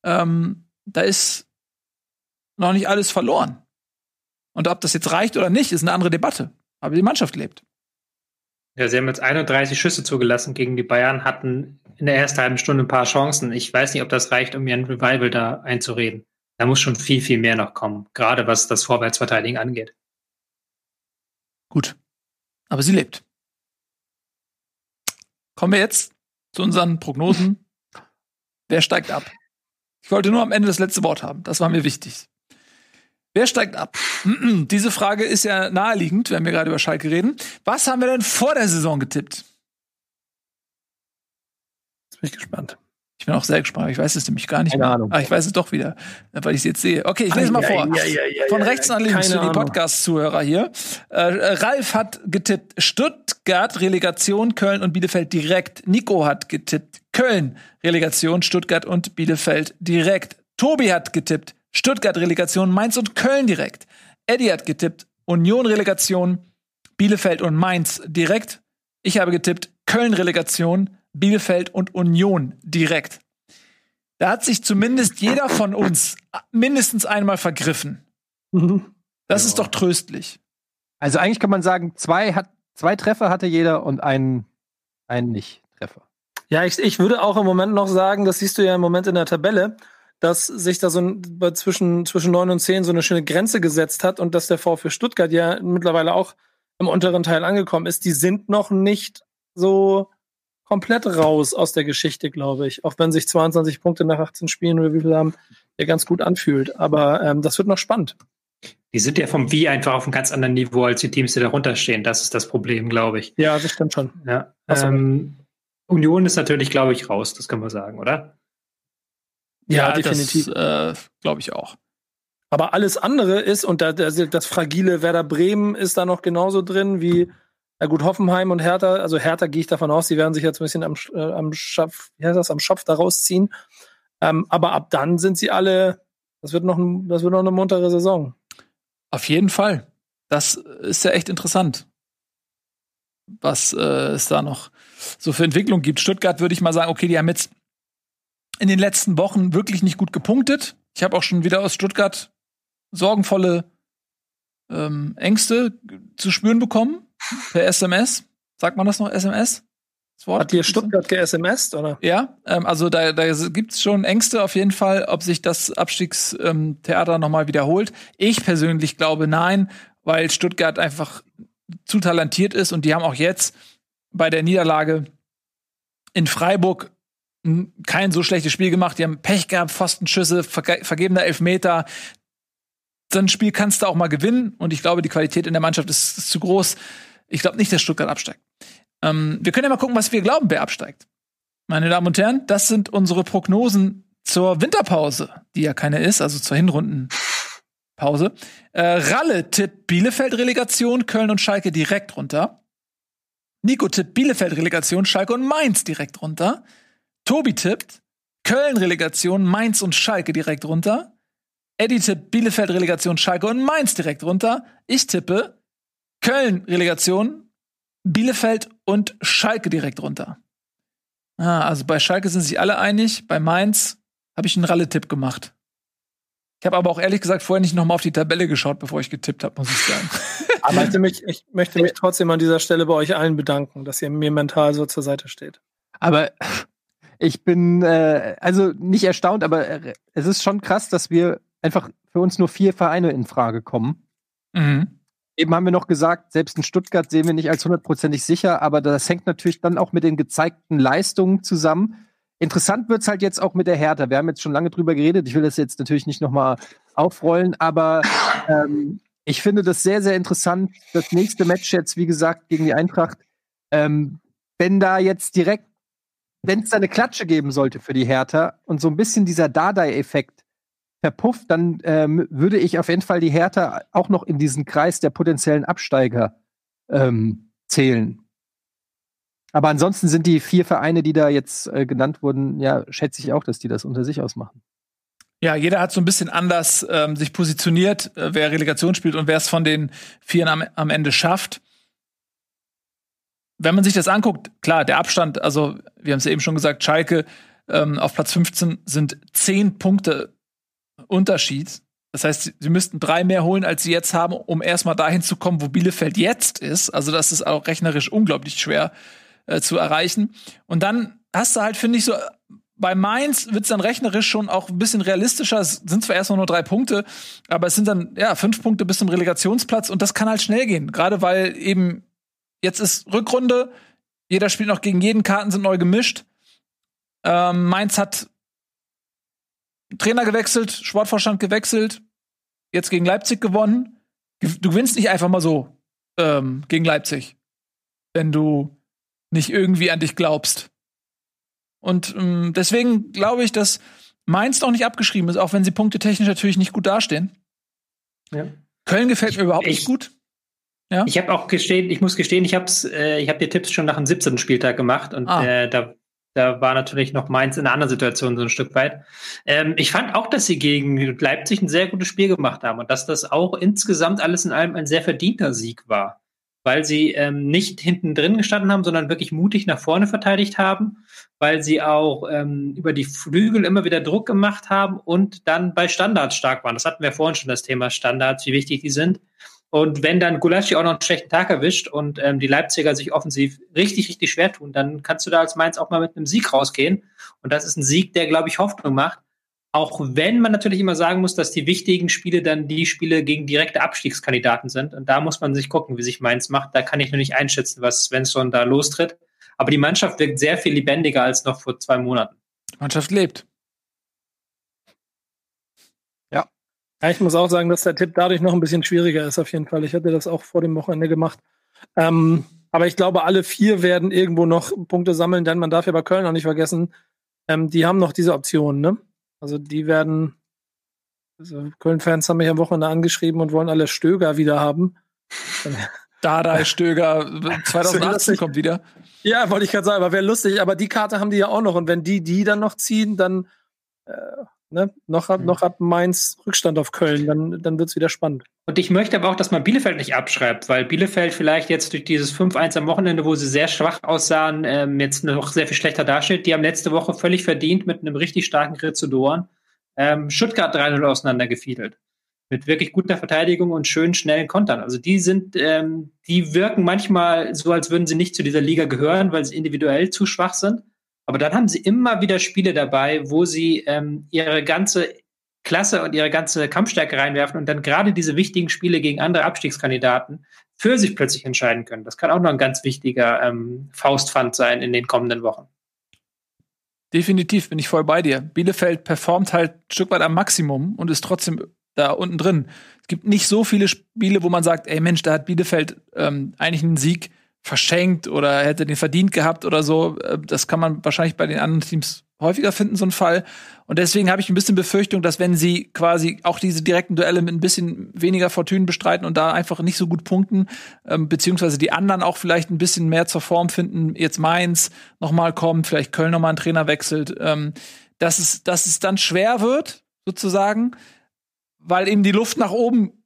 ähm, da ist noch nicht alles verloren. Und ob das jetzt reicht oder nicht, ist eine andere Debatte. Aber die Mannschaft lebt. Ja, sie haben jetzt 31 Schüsse zugelassen gegen die Bayern, hatten in der ersten halben Stunde ein paar Chancen. Ich weiß nicht, ob das reicht, um ihren Revival da einzureden. Da muss schon viel, viel mehr noch kommen, gerade was das Vorwärtsverteidigen angeht. Gut. Aber sie lebt. Kommen wir jetzt zu unseren Prognosen. Wer steigt ab? Ich wollte nur am Ende das letzte Wort haben. Das war mir wichtig. Wer steigt ab? Diese Frage ist ja naheliegend, wenn wir gerade über Schalke reden. Was haben wir denn vor der Saison getippt? Jetzt bin ich gespannt. Ich bin auch sehr gespannt. Ich weiß es nämlich gar nicht Keine mehr. Ahnung. Ah, ich weiß es doch wieder, weil ich es jetzt sehe. Okay, ich lese mal vor. Von rechts nach links für die Podcast-Zuhörer hier. Äh, Ralf hat getippt Stuttgart, Relegation, Köln und Bielefeld direkt. Nico hat getippt Köln, Relegation, Stuttgart und Bielefeld direkt. Tobi hat getippt Stuttgart, Relegation, Mainz und Köln direkt. Eddie hat getippt Union, Relegation, Bielefeld und Mainz direkt. Ich habe getippt Köln, Relegation, Bielefeld und Union direkt. Da hat sich zumindest jeder von uns mindestens einmal vergriffen. Mhm. Das ist doch tröstlich. Also eigentlich kann man sagen, zwei, hat, zwei Treffer hatte jeder und einen, einen Nicht-Treffer. Ja, ich, ich würde auch im Moment noch sagen, das siehst du ja im Moment in der Tabelle, dass sich da so ein, zwischen, zwischen 9 und 10 so eine schöne Grenze gesetzt hat und dass der VfB Stuttgart ja mittlerweile auch im unteren Teil angekommen ist. Die sind noch nicht so komplett raus aus der Geschichte, glaube ich. Auch wenn sich 22 Punkte nach 18 Spielen oder wie viel haben, ja ganz gut anfühlt. Aber ähm, das wird noch spannend. Die sind ja vom Wie einfach auf einem ganz anderen Niveau als die Teams, die darunter stehen. Das ist das Problem, glaube ich. Ja, das stimmt schon. Ja. Ähm, Union ist natürlich, glaube ich, raus, das kann man sagen, oder? Ja, definitiv. Das, äh, glaube ich auch. Aber alles andere ist, und da, das, das fragile Werder Bremen ist da noch genauso drin wie, ja gut, Hoffenheim und Hertha. Also Hertha gehe ich davon aus, die werden sich jetzt ein bisschen am, äh, am Schopf, wie heißt das, am Schopf da rausziehen. Ähm, aber ab dann sind sie alle, das wird noch, ein- das wird noch eine muntere Saison. Auf jeden Fall. Das ist ja echt interessant, was äh, es da noch so für Entwicklung gibt. Stuttgart würde ich mal sagen, okay, die haben jetzt in den letzten Wochen wirklich nicht gut gepunktet. Ich habe auch schon wieder aus Stuttgart sorgenvolle ähm, Ängste zu spüren bekommen per SMS. Sagt man das noch SMS? Das Wort? Hat dir Stuttgart ge-SMSt, oder? Ja, ähm, also da, da gibt's schon Ängste auf jeden Fall, ob sich das Abstiegstheater ähm, Theater noch mal wiederholt. Ich persönlich glaube nein, weil Stuttgart einfach zu talentiert ist und die haben auch jetzt bei der Niederlage in Freiburg kein so schlechtes Spiel gemacht. Die haben Pech gehabt, Pfostenschüsse, verge vergebener Elfmeter. So ein Spiel kannst du auch mal gewinnen und ich glaube, die Qualität in der Mannschaft ist, ist zu groß. Ich glaube nicht, dass Stuttgart absteigt. Ähm, wir können ja mal gucken, was wir glauben, wer absteigt. Meine Damen und Herren, das sind unsere Prognosen zur Winterpause, die ja keine ist, also zur Hinrundenpause. Äh, Ralle tippt Bielefeld Relegation, Köln und Schalke direkt runter. Nico tippt Bielefeld Relegation, Schalke und Mainz direkt runter. Tobi tippt Köln Relegation, Mainz und Schalke direkt runter. Eddie tippt Bielefeld Relegation, Schalke und Mainz direkt runter. Ich tippe Köln Relegation, Bielefeld und Schalke direkt runter. Ah, also bei Schalke sind sich alle einig. Bei Mainz habe ich einen Ralle-Tipp gemacht. Ich habe aber auch ehrlich gesagt vorher nicht noch mal auf die Tabelle geschaut, bevor ich getippt habe, muss ich sagen. Ich möchte, mich, ich möchte mich trotzdem an dieser Stelle bei euch allen bedanken, dass ihr mir mental so zur Seite steht. Aber ich bin äh, also nicht erstaunt, aber äh, es ist schon krass, dass wir einfach für uns nur vier Vereine in Frage kommen. mhm. Eben haben wir noch gesagt, selbst in Stuttgart sehen wir nicht als hundertprozentig sicher, aber das hängt natürlich dann auch mit den gezeigten Leistungen zusammen. Interessant wird's halt jetzt auch mit der Hertha. Wir haben jetzt schon lange drüber geredet. Ich will das jetzt natürlich nicht nochmal aufrollen, aber ähm, ich finde das sehr, sehr interessant. Das nächste Match jetzt, wie gesagt, gegen die Eintracht. Ähm, wenn da jetzt direkt, wenn es eine Klatsche geben sollte für die Hertha und so ein bisschen dieser Dardai-Effekt verpufft, dann ähm, würde ich auf jeden Fall die Hertha auch noch in diesen Kreis der potenziellen Absteiger ähm, zählen. Aber ansonsten sind die vier Vereine, die da jetzt äh, genannt wurden, ja, schätze ich auch, dass die das unter sich ausmachen. Ja, jeder hat so ein bisschen anders ähm, sich positioniert, äh, wer Relegation spielt und wer es von den Vieren am, am Ende schafft. Wenn man sich das anguckt, klar, der Abstand, also wir haben es ja eben schon gesagt, Schalke ähm, auf Platz 15 sind zehn Punkte Unterschied. Das heißt, sie- müssten drei mehr holen, als sie jetzt haben, um erstmal dahin zu kommen, wo Bielefeld jetzt ist. Also das ist auch rechnerisch unglaublich schwer äh, zu erreichen. Und dann hast du halt, finde ich, so bei Mainz wird's dann rechnerisch schon auch ein bisschen realistischer. Es sind zwar erstmal nur drei Punkte, aber es sind dann ja fünf Punkte bis zum Relegationsplatz und das kann halt schnell gehen. Gerade weil eben jetzt ist Rückrunde, jeder spielt noch gegen jeden, Karten sind neu gemischt. Ähm, Mainz hat Trainer gewechselt, Sportvorstand gewechselt. jetzt gegen Leipzig gewonnen. Du gewinnst nicht einfach mal so ähm, gegen Leipzig, wenn du nicht irgendwie an dich glaubst. Und ähm, deswegen glaube ich, dass Mainz noch nicht abgeschrieben ist, auch wenn sie punktetechnisch natürlich nicht gut dastehen. Ja. Köln gefällt mir überhaupt ich, nicht gut. Ja? Ich habe auch gestehen, ich muss gestehen, ich habe äh, ich hab die Tipps schon nach dem 17. Spieltag gemacht und ah. äh, da, da war natürlich noch Mainz in einer anderen Situation so ein Stück weit. Ähm, ich fand auch, dass sie gegen Leipzig ein sehr gutes Spiel gemacht haben und dass das auch insgesamt alles in allem ein sehr verdienter Sieg war weil sie ähm, nicht hinten drin gestanden haben, sondern wirklich mutig nach vorne verteidigt haben, weil sie auch ähm, über die Flügel immer wieder Druck gemacht haben und dann bei Standards stark waren. Das hatten wir vorhin schon das Thema Standards, wie wichtig die sind. Und wenn dann Gulaschi auch noch einen schlechten Tag erwischt und ähm, die Leipziger sich offensiv richtig, richtig schwer tun, dann kannst du da als Mainz auch mal mit einem Sieg rausgehen. Und das ist ein Sieg, der, glaube ich, Hoffnung macht. Auch wenn man natürlich immer sagen muss, dass die wichtigen Spiele dann die Spiele gegen direkte Abstiegskandidaten sind. Und da muss man sich gucken, wie sich Mainz macht. Da kann ich nur nicht einschätzen, was Svensson da lostritt. Aber die Mannschaft wirkt sehr viel lebendiger als noch vor zwei Monaten. Die Mannschaft lebt. Ja. Ich muss auch sagen, dass der Tipp dadurch noch ein bisschen schwieriger ist, auf jeden Fall. Ich hatte das auch vor dem Wochenende gemacht. Ähm, aber ich glaube, alle vier werden irgendwo noch Punkte sammeln, denn man darf ja bei Köln auch nicht vergessen, ähm, die haben noch diese Option, ne? Also die werden, also Köln-Fans haben mich am Wochenende angeschrieben und wollen alle Stöger wieder haben. Dada Stöger 2018 kommt wieder. Ja, wollte ich gerade sagen, aber wäre lustig, aber die Karte haben die ja auch noch und wenn die die dann noch ziehen, dann äh, ne, noch, hat, noch hat Mainz Rückstand auf Köln, dann, dann wird es wieder spannend. Und ich möchte aber auch, dass man Bielefeld nicht abschreibt, weil Bielefeld vielleicht jetzt durch dieses 5-1 am Wochenende, wo sie sehr schwach aussahen, ähm, jetzt noch sehr viel schlechter dasteht. Die haben letzte Woche völlig verdient mit einem richtig starken Ritt zu Doan. Ähm, Stuttgart 3-0 auseinandergefiedelt. Mit wirklich guter Verteidigung und schönen, schnellen Kontern. Also die sind, ähm, die wirken manchmal so, als würden sie nicht zu dieser Liga gehören, weil sie individuell zu schwach sind. Aber dann haben sie immer wieder Spiele dabei, wo sie ähm, ihre ganze Klasse und ihre ganze Kampfstärke reinwerfen und dann gerade diese wichtigen Spiele gegen andere Abstiegskandidaten für sich plötzlich entscheiden können. Das kann auch noch ein ganz wichtiger ähm, Faustpfand sein in den kommenden Wochen. Definitiv bin ich voll bei dir. Bielefeld performt halt ein Stück weit am Maximum und ist trotzdem da unten drin. Es gibt nicht so viele Spiele, wo man sagt, ey Mensch, da hat Bielefeld ähm, eigentlich einen Sieg verschenkt oder hätte den verdient gehabt oder so. Äh, das kann man wahrscheinlich bei den anderen Teams häufiger finden, so ein Fall. Und deswegen habe ich ein bisschen Befürchtung, dass wenn sie quasi auch diese direkten Duelle mit ein bisschen weniger Fortune bestreiten und da einfach nicht so gut punkten, ähm, beziehungsweise die anderen auch vielleicht ein bisschen mehr zur Form finden, jetzt Mainz nochmal kommt, vielleicht Köln nochmal einen Trainer wechselt, ähm, dass, es, dass es dann schwer wird, sozusagen, weil eben die Luft nach oben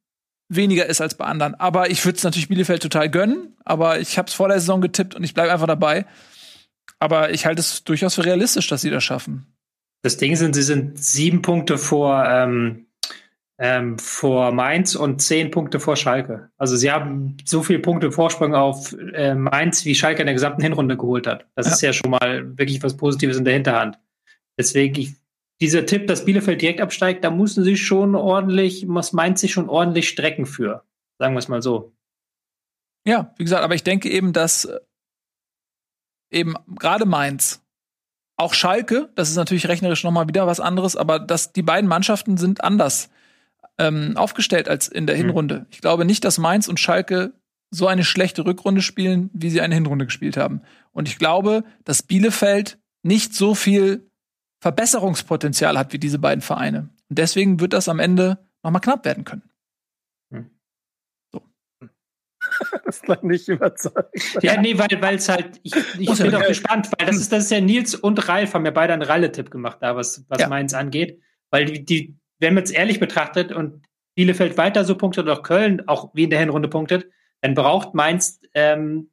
weniger ist als bei anderen. Aber ich würde es natürlich Bielefeld total gönnen. Aber ich habe es vor der Saison getippt und ich bleibe einfach dabei. Aber ich halte es durchaus für realistisch, dass sie das schaffen. Das Ding sind, sie sind sieben Punkte vor, ähm, ähm, vor Mainz und zehn Punkte vor Schalke. Also sie haben so viele Punkte Vorsprung auf äh, Mainz, wie Schalke in der gesamten Hinrunde geholt hat. Das ja. ist ja schon mal wirklich was Positives in der Hinterhand. Deswegen, ich dieser Tipp, dass Bielefeld direkt absteigt, da müssen sie schon ordentlich, was meint sich schon ordentlich strecken für. Sagen wir es mal so. Ja, wie gesagt, aber ich denke eben, dass äh, eben gerade Mainz, auch Schalke, das ist natürlich rechnerisch nochmal wieder was anderes, aber dass die beiden Mannschaften sind anders ähm, aufgestellt als in der mhm. Hinrunde. Ich glaube nicht, dass Mainz und Schalke so eine schlechte Rückrunde spielen, wie sie eine Hinrunde gespielt haben. Und ich glaube, dass Bielefeld nicht so viel Verbesserungspotenzial hat wie diese beiden Vereine. Und deswegen wird das am Ende nochmal knapp werden können. Hm. So. Das klang nicht überzeugt. Ja, nee, weil es halt, ich, ich bin doch gespannt, weil das ist, das ist ja Nils und Ralf haben ja beide einen Ralle-Tipp gemacht da, was, was ja. Mainz angeht. Weil die, die, wenn man es ehrlich betrachtet und Bielefeld weiter so punktet oder Köln auch wie in der Hinrunde punktet, dann braucht Mainz ähm,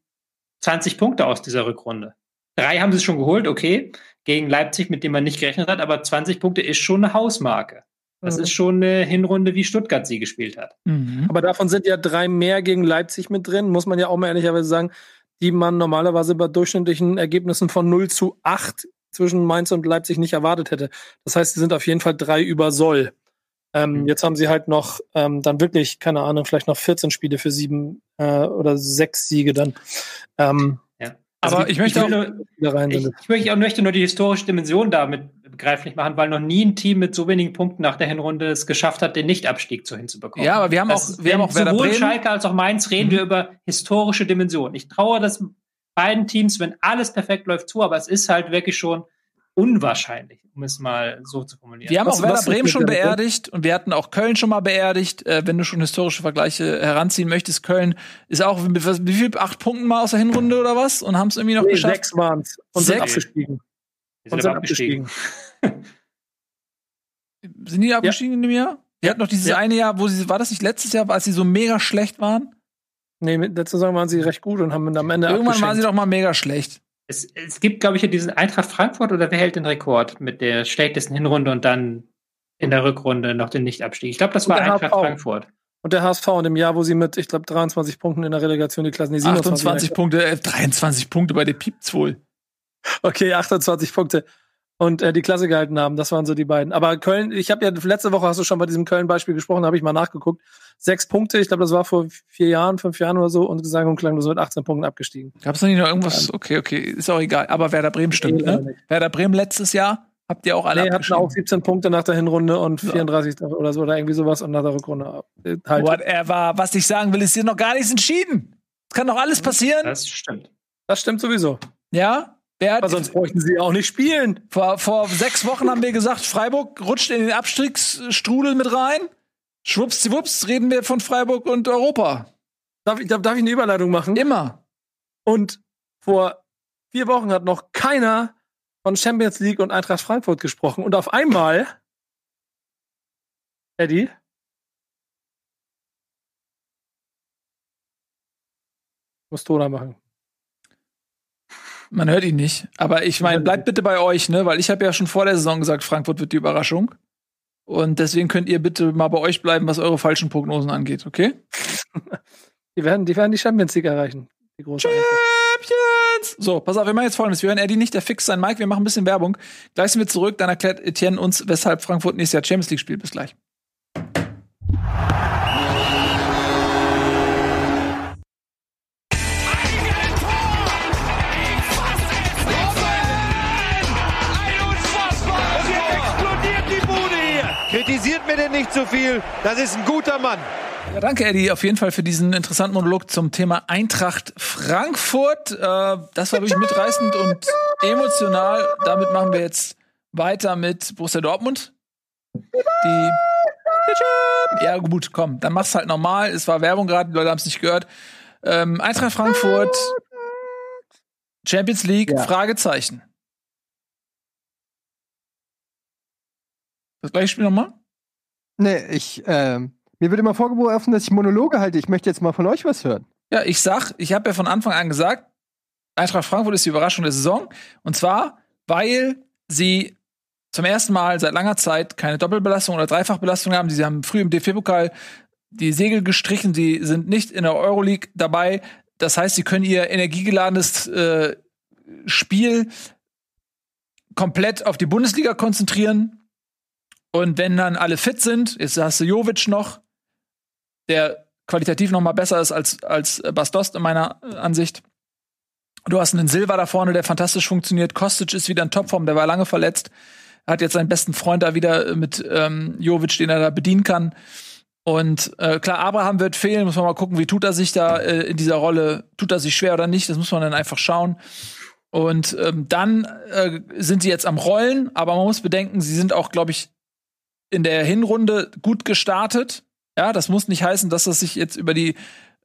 20 Punkte aus dieser Rückrunde. Drei haben sie schon geholt, okay gegen Leipzig, mit dem man nicht gerechnet hat, aber 20 Punkte ist schon eine Hausmarke. Das mhm. ist schon eine Hinrunde, wie Stuttgart sie gespielt hat. Mhm. Aber davon sind ja drei mehr gegen Leipzig mit drin, muss man ja auch mal ehrlicherweise sagen, die man normalerweise bei durchschnittlichen Ergebnissen von 0 zu 8 zwischen Mainz und Leipzig nicht erwartet hätte. Das heißt, sie sind auf jeden Fall drei über Soll. Ähm, mhm. Jetzt haben sie halt noch ähm, dann wirklich, keine Ahnung, vielleicht noch 14 Spiele für sieben äh, oder sechs Siege dann. Ähm, also aber ich möchte, auch, nur, ich, ich, möchte, auch, möchte nur die historische Dimension damit begreiflich machen, weil noch nie ein Team mit so wenigen Punkten nach der Hinrunde es geschafft hat, den Nichtabstieg so hinzubekommen. Ja, aber wir haben Das- auch, wir haben auch Werder sowohl Bremen. Schalke als auch Mainz reden Mhm. wir über historische Dimensionen. Ich traue das beiden Teams, wenn alles perfekt läuft, zu, aber es ist halt wirklich schon unwahrscheinlich, um es mal so zu formulieren. Wir haben Was- auch Werder Bremen schon beerdigt und wir hatten auch Köln schon mal beerdigt. Äh, wenn du schon historische Vergleiche heranziehen möchtest, Köln ist auch mit was- wie viel? Acht Punkten mal aus der Hinrunde oder was? Und haben es irgendwie noch Nee, geschafft. sechs waren's und sind Sechs? abgestiegen. Wir Und sind sind abgestiegen. abgestiegen. Sind die abgestiegen in dem Jahr? Die hatten noch dieses Ja. eine Jahr, wo sie, war das nicht letztes Jahr, als sie so mega schlecht waren? Nee, der Saison waren sie recht gut und haben am Ende Irgendwann waren sie doch mal mega schlecht. Es, es gibt, glaube ich, ja diesen Eintracht Frankfurt oder wer hält den Rekord mit der schlechtesten Hinrunde und dann in der Rückrunde noch den Nichtabstieg? Ich glaube, das Und war Eintracht HSV. Frankfurt. Und der HSV in dem Jahr, wo sie mit, ich glaube, 23 Punkten in der Relegation die Klassen, die 27 28 Punkte, äh, 23 Punkte bei der Piept's wohl. Okay, 28 Punkte. Und äh, die Klasse gehalten haben, das waren so die beiden. Aber Köln, ich habe ja letzte Woche hast du schon bei diesem Köln-Beispiel gesprochen, habe ich mal nachgeguckt. Sechs Punkte, ich glaube, das war vor vier Jahren, fünf Jahren oder so, und gesagt und klanglos mit 18 Punkten abgestiegen. Gab es noch nicht noch irgendwas? Okay, okay, ist auch egal. Aber Werder Bremen stimmt, Nee, ne? Werder Bremen letztes Jahr habt ihr auch alle Nee, hatten auch 17 Punkte nach der Hinrunde und Ja. 34 oder so oder irgendwie sowas und nach der Rückrunde äh, halt. Whatever. Was ich sagen will, ist hier noch gar nichts entschieden. Es kann noch alles passieren. Das stimmt. Das stimmt sowieso. Ja? Aber sonst bräuchten sie auch nicht spielen. vor, vor sechs Wochen haben wir gesagt, Freiburg rutscht in den Abstiegsstrudel mit rein. Schwuppsdiwupps reden wir von Freiburg und Europa. Darf ich, darf, darf ich eine Überleitung machen? Immer. Und vor vier Wochen hat noch keiner von Champions League und Eintracht Frankfurt gesprochen. Und auf einmal, Eddie, muss Toner machen. Man hört ihn nicht. Aber ich meine, bleibt bitte bei euch, ne? Weil ich habe ja schon vor der Saison gesagt, Frankfurt wird die Überraschung. Und deswegen könnt ihr bitte mal bei euch bleiben, was eure falschen Prognosen angeht, okay? Die werden, die werden die Champions League erreichen. Die große. Champions! So, pass auf, wir machen jetzt folgendes. Wir hören Eddie nicht, der fixt sein Mic, wir machen ein bisschen Werbung. Gleich sind wir zurück, dann erklärt Etienne uns, weshalb Frankfurt nächstes Jahr Champions League spielt. Bis gleich. Mir denn nicht zu viel. Das ist ein guter Mann. Ja, danke, Eddie, auf jeden Fall für diesen interessanten Monolog zum Thema Eintracht Frankfurt. Äh, das war wirklich mitreißend und emotional. Damit machen wir jetzt weiter mit Borussia Dortmund. Die ja, gut, komm, dann mach's halt normal. Es war Werbung gerade, die Leute haben es nicht gehört. Ähm, Eintracht Frankfurt, Champions League, Ja. Fragezeichen. Das gleiche Spiel nochmal? Nee, ich, ähm, mir wird immer vorgeworfen, dass ich Monologe halte. Ich möchte jetzt mal von euch was hören. Ja, ich sag, ich habe ja von Anfang an gesagt, Eintracht Frankfurt ist die Überraschung der Saison. Und zwar, weil sie zum ersten Mal seit langer Zeit keine Doppelbelastung oder Dreifachbelastung haben. Sie haben früh im DFB-Pokal die Segel gestrichen. Sie sind nicht in der Euroleague dabei. Das heißt, sie können ihr energiegeladenes äh, Spiel komplett auf die Bundesliga konzentrieren. Und wenn dann alle fit sind, jetzt hast du Jovic noch, der qualitativ noch mal besser ist als, als Bastost in meiner äh, Ansicht. Du hast einen Silva da vorne, der fantastisch funktioniert. Kostic ist wieder in Topform, der war lange verletzt. Hat jetzt seinen besten Freund da wieder äh, mit ähm, Jovic, den er da bedienen kann. Und äh, klar, Abraham wird fehlen, muss man mal gucken, wie tut er sich da äh, in dieser Rolle. Tut er sich schwer oder nicht? Das muss man dann einfach schauen. Und ähm, dann äh, sind sie jetzt am Rollen, aber man muss bedenken, sie sind auch, glaube ich, in der Hinrunde gut gestartet. Ja, das muss nicht heißen, dass das sich jetzt über die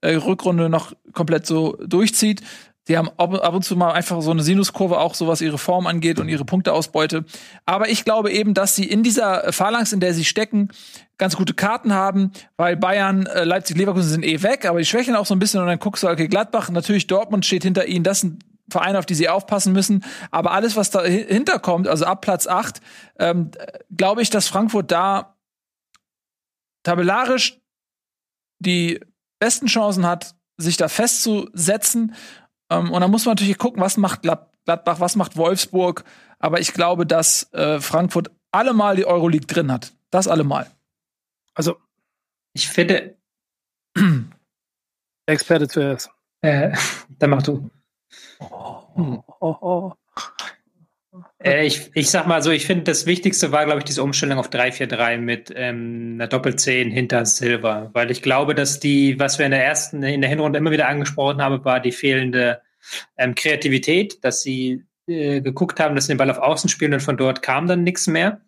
äh, Rückrunde noch komplett so durchzieht. Die haben ab, und zu mal einfach so eine Sinuskurve, auch so was ihre Form angeht und ihre Punkteausbeute. Aber ich glaube eben, dass sie in dieser Phalanx, in der sie stecken, ganz gute Karten haben, weil Bayern, äh, Leipzig, Leverkusen sind eh weg, aber die schwächeln auch so ein bisschen und dann guckst du, okay, Gladbach, natürlich Dortmund steht hinter ihnen, das sind Vereine, auf die sie aufpassen müssen. Aber alles, was dahinter kommt, also ab Platz 8, ähm, glaube ich, dass Frankfurt da tabellarisch die besten Chancen hat, sich da festzusetzen. Ähm, und dann muss man natürlich gucken, was macht Glad Gladbach, was macht Wolfsburg. Aber ich glaube, dass äh, Frankfurt allemal die Euroleague drin hat. Das allemal. Also, Ich finde, Experte zuerst. äh, dann mach du. Oh, oh. Äh, ich, ich sag mal so, ich finde, das Wichtigste war, glaube ich, diese Umstellung auf 3-4-3 mit ähm, einer Doppel-10 hinter Silver. Weil ich glaube, dass die, was wir in der ersten, in der Hinrunde immer wieder angesprochen haben, war die fehlende ähm, Kreativität, dass sie äh, geguckt haben, dass sie den Ball auf Außen spielen und von dort kam dann nichts mehr.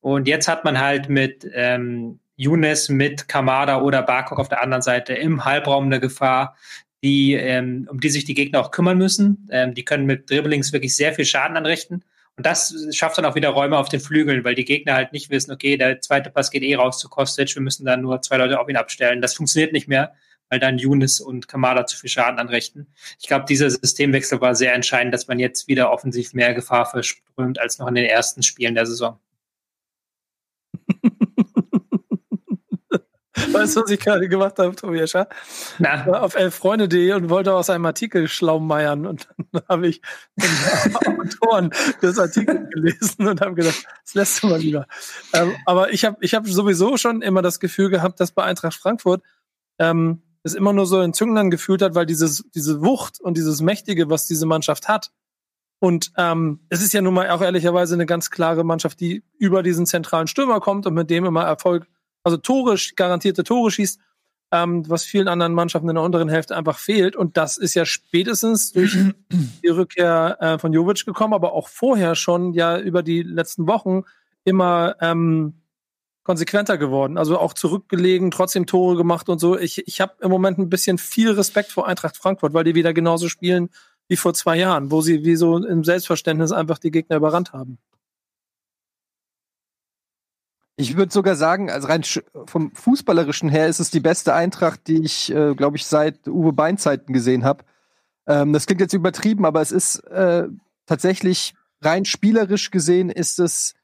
Und jetzt hat man halt mit ähm, Younes, mit Kamada oder Barkok auf der anderen Seite im Halbraum eine Gefahr, die, ähm, um die sich die Gegner auch kümmern müssen. Ähm, die können mit Dribblings wirklich sehr viel Schaden anrichten. Und das schafft dann auch wieder Räume auf den Flügeln, weil die Gegner halt nicht wissen, okay, der zweite Pass geht eh raus zu Kostic, wir müssen dann nur zwei Leute auf ihn abstellen. Das funktioniert nicht mehr, weil dann Younes und Kamada zu viel Schaden anrichten. Ich glaube, dieser Systemwechsel war sehr entscheidend, dass man jetzt wieder offensiv mehr Gefahr verströmt als noch in den ersten Spielen der Saison. Weißt du, was ich gerade gemacht habe, Tobias? Na. War auf elffreunde.de und wollte aus einem Artikel schlaumeiern. Und dann habe ich den Autoren des Artikels gelesen und habe gedacht, das lässt du mal lieber. Ähm, aber ich habe ich hab sowieso schon immer das Gefühl gehabt, dass bei Eintracht Frankfurt ähm, es immer nur so in Zünglein gefühlt hat, weil dieses, diese Wucht und dieses Mächtige, was diese Mannschaft hat, und ähm, es ist ja nun mal auch ehrlicherweise eine ganz klare Mannschaft, die über diesen zentralen Stürmer kommt und mit dem immer Erfolg also Tore, garantierte Tore schießt, ähm, was vielen anderen Mannschaften in der unteren Hälfte einfach fehlt. Und das ist ja spätestens durch die Rückkehr äh, von Jovic gekommen, aber auch vorher schon ja über die letzten Wochen immer ähm, konsequenter geworden. Also auch zurückgelegen, trotzdem Tore gemacht und so. Ich, ich habe im Moment ein bisschen viel Respekt vor Eintracht Frankfurt, weil die wieder genauso spielen wie vor zwei Jahren, wo sie wie so im Selbstverständnis einfach die Gegner überrannt haben. Ich würde sogar sagen, also rein vom Fußballerischen her ist es die beste Eintracht, die ich, äh, glaube ich, seit Uwe Bein Zeiten gesehen habe. Ähm, das klingt jetzt übertrieben, aber es ist äh, tatsächlich rein spielerisch gesehen ist es,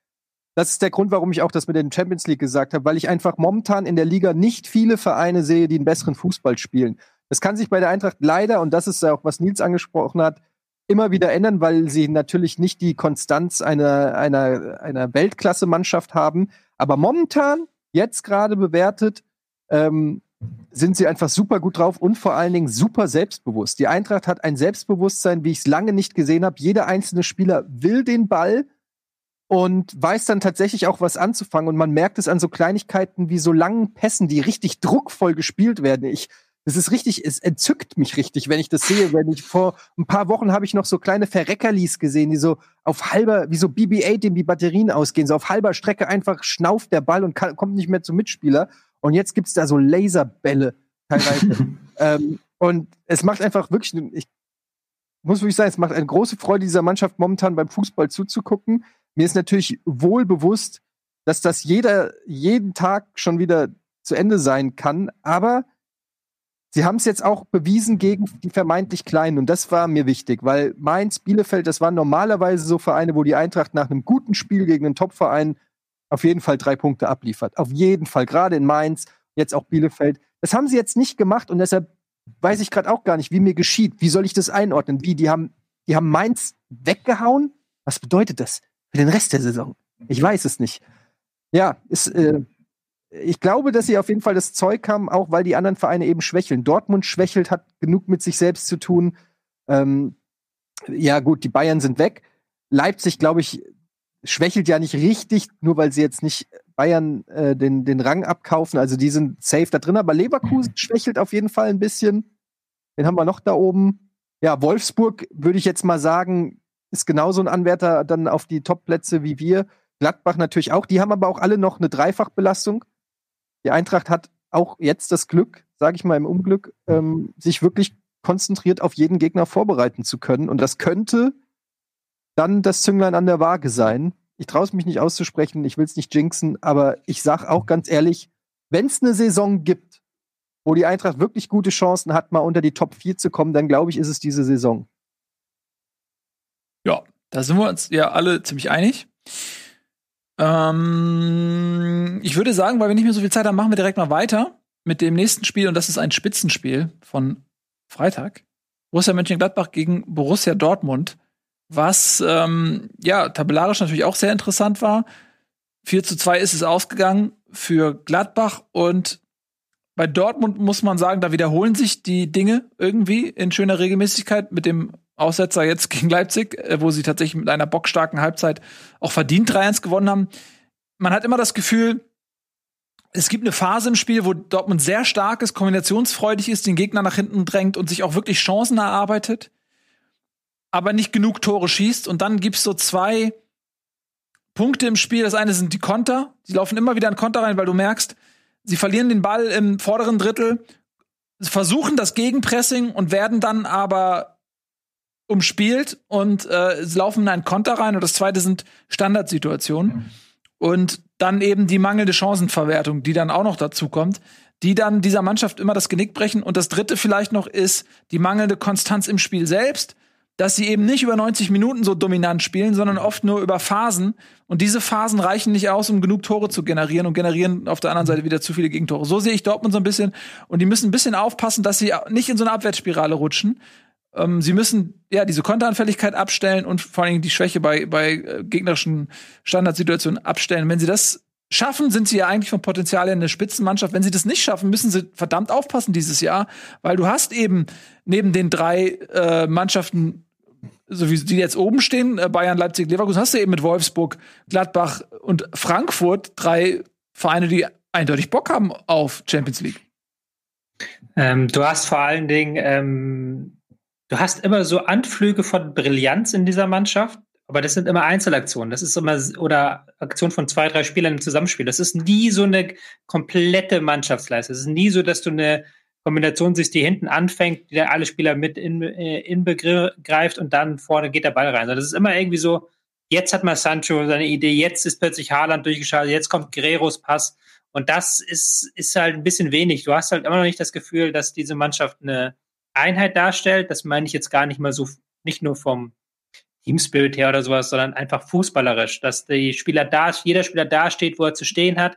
das ist der Grund, warum ich auch das mit den Champions League gesagt habe, weil ich einfach momentan in der Liga nicht viele Vereine sehe, die einen besseren Fußball spielen. Das kann sich bei der Eintracht leider, und das ist ja auch, was Nils angesprochen hat, immer wieder ändern, weil sie natürlich nicht die Konstanz einer, einer, einer Weltklasse-Mannschaft haben. Aber momentan, jetzt gerade bewertet, ähm, sind sie einfach super gut drauf und vor allen Dingen super selbstbewusst. Die Eintracht hat ein Selbstbewusstsein, wie ich es lange nicht gesehen habe. Jeder einzelne Spieler will den Ball und weiß dann tatsächlich auch was anzufangen. Und man merkt es an so Kleinigkeiten wie so langen Pässen, die richtig druckvoll gespielt werden. Ich das ist richtig, es entzückt mich richtig, wenn ich das sehe. Wenn ich vor ein paar Wochen habe ich noch so kleine Verreckerlis gesehen, die so auf halber, wie so BB-8, dem die Batterien ausgehen, so auf halber Strecke einfach schnauft der Ball und kann, kommt nicht mehr zum Mitspieler. Und jetzt gibt's da so Laserbälle teilweise. ähm, und es macht einfach wirklich, ich muss wirklich sagen, es macht eine große Freude dieser Mannschaft momentan beim Fußball zuzugucken. Mir ist natürlich wohl bewusst, dass das jeder, jeden Tag schon wieder zu Ende sein kann, aber Sie haben es jetzt auch bewiesen gegen die vermeintlich Kleinen und das war mir wichtig, weil Mainz, Bielefeld, das waren normalerweise so Vereine, wo die Eintracht nach einem guten Spiel gegen einen Topverein auf jeden Fall drei Punkte abliefert. Auf jeden Fall, gerade in Mainz, jetzt auch Bielefeld. Das haben sie jetzt nicht gemacht und deshalb weiß ich gerade auch gar nicht, wie mir geschieht. Wie soll ich das einordnen? Wie, die haben, die haben Mainz weggehauen? Was bedeutet das für den Rest der Saison? Ich weiß es nicht. Ja, ist, äh, ich glaube, dass sie auf jeden Fall das Zeug haben, auch weil die anderen Vereine eben schwächeln. Dortmund schwächelt, hat genug mit sich selbst zu tun. Ähm, ja, gut, die Bayern sind weg. Leipzig, glaube ich, schwächelt ja nicht richtig, nur weil sie jetzt nicht Bayern äh, den, den Rang abkaufen. Also die sind safe da drin, aber Leverkusen schwächelt auf jeden Fall ein bisschen. Den haben wir noch da oben. Ja, Wolfsburg würde ich jetzt mal sagen, ist genauso ein Anwärter dann auf die Top-Plätze wie wir. Gladbach natürlich auch. Die haben aber auch alle noch eine Dreifachbelastung. Die Eintracht hat auch jetzt das Glück, sage ich mal im Unglück, ähm, sich wirklich konzentriert auf jeden Gegner vorbereiten zu können. Und das könnte dann das Zünglein an der Waage sein. Ich traue es mich nicht auszusprechen, ich will es nicht jinxen, aber ich sage auch ganz ehrlich, wenn es eine Saison gibt, wo die Eintracht wirklich gute Chancen hat, mal unter die Top 4 zu kommen, dann glaube ich, ist es diese Saison. Ja, da sind wir uns ja alle ziemlich einig. Ähm, ich würde sagen, weil wir nicht mehr so viel Zeit haben, machen wir direkt mal weiter mit dem nächsten Spiel und das ist ein Spitzenspiel von Freitag. Borussia Mönchengladbach gegen Borussia Dortmund, was ähm, ja tabellarisch natürlich auch sehr interessant war. 4 zu 2 ist es ausgegangen für Gladbach und bei Dortmund muss man sagen, da wiederholen sich die Dinge irgendwie in schöner Regelmäßigkeit mit dem Aussetzer jetzt gegen Leipzig, äh, wo sie tatsächlich mit einer bockstarken Halbzeit auch verdient 3-1 gewonnen haben. Man hat immer das Gefühl, es gibt eine Phase im Spiel, wo Dortmund sehr stark ist, kombinationsfreudig ist, den Gegner nach hinten drängt und sich auch wirklich Chancen erarbeitet, aber nicht genug Tore schießt. Und dann gibt's so zwei Punkte im Spiel. Das eine sind die Konter. Die laufen immer wieder in Konter rein, weil du merkst, sie verlieren den Ball im vorderen Drittel, versuchen das Gegenpressing und werden dann aber umspielt und äh, sie laufen in einen Konter rein. Und das zweite sind Standardsituationen. Mhm. Und dann eben die mangelnde Chancenverwertung, die dann auch noch dazu kommt, die dann dieser Mannschaft immer das Genick brechen. Und das dritte vielleicht noch ist die mangelnde Konstanz im Spiel selbst, dass sie eben nicht über 90 Minuten so dominant spielen, sondern oft nur über Phasen. Und diese Phasen reichen nicht aus, um genug Tore zu generieren und generieren auf der anderen Seite wieder zu viele Gegentore. So sehe ich Dortmund so ein bisschen. Und die müssen ein bisschen aufpassen, dass sie nicht in so eine Abwärtsspirale rutschen. Ähm, sie müssen ja diese Konteranfälligkeit abstellen und vor allen Dingen die Schwäche bei, bei äh, gegnerischen Standardsituationen abstellen. Wenn sie das schaffen, sind sie ja eigentlich vom Potenzial her eine Spitzenmannschaft. Wenn sie das nicht schaffen, müssen sie verdammt aufpassen dieses Jahr, weil du hast eben neben den drei äh, Mannschaften so wie die jetzt oben stehen, äh, Bayern, Leipzig, Leverkusen, hast du eben mit Wolfsburg, Gladbach und Frankfurt drei Vereine, die eindeutig Bock haben auf Champions League. Ähm, du hast vor allen Dingen ähm, du hast immer so Anflüge von Brillanz in dieser Mannschaft, aber das sind immer Einzelaktionen. Das ist immer, oder Aktionen von zwei, drei Spielern im Zusammenspiel. Das ist nie so eine komplette Mannschaftsleistung. Es ist nie so, dass du eine Kombination siehst, die hinten anfängt, die alle Spieler mit in, äh, in begreift und dann vorne geht der Ball rein. Das ist immer irgendwie so, jetzt hat mal Sancho seine Idee, jetzt ist plötzlich Haaland durchgeschaltet, jetzt kommt Guerreros Pass. Und das ist, ist halt ein bisschen wenig. Du hast halt immer noch nicht das Gefühl, dass diese Mannschaft eine, Einheit darstellt. Das meine ich jetzt gar nicht mal so, nicht nur vom Teamspirit her oder sowas, sondern einfach fußballerisch, dass die Spieler da, jeder Spieler da steht, wo er zu stehen hat.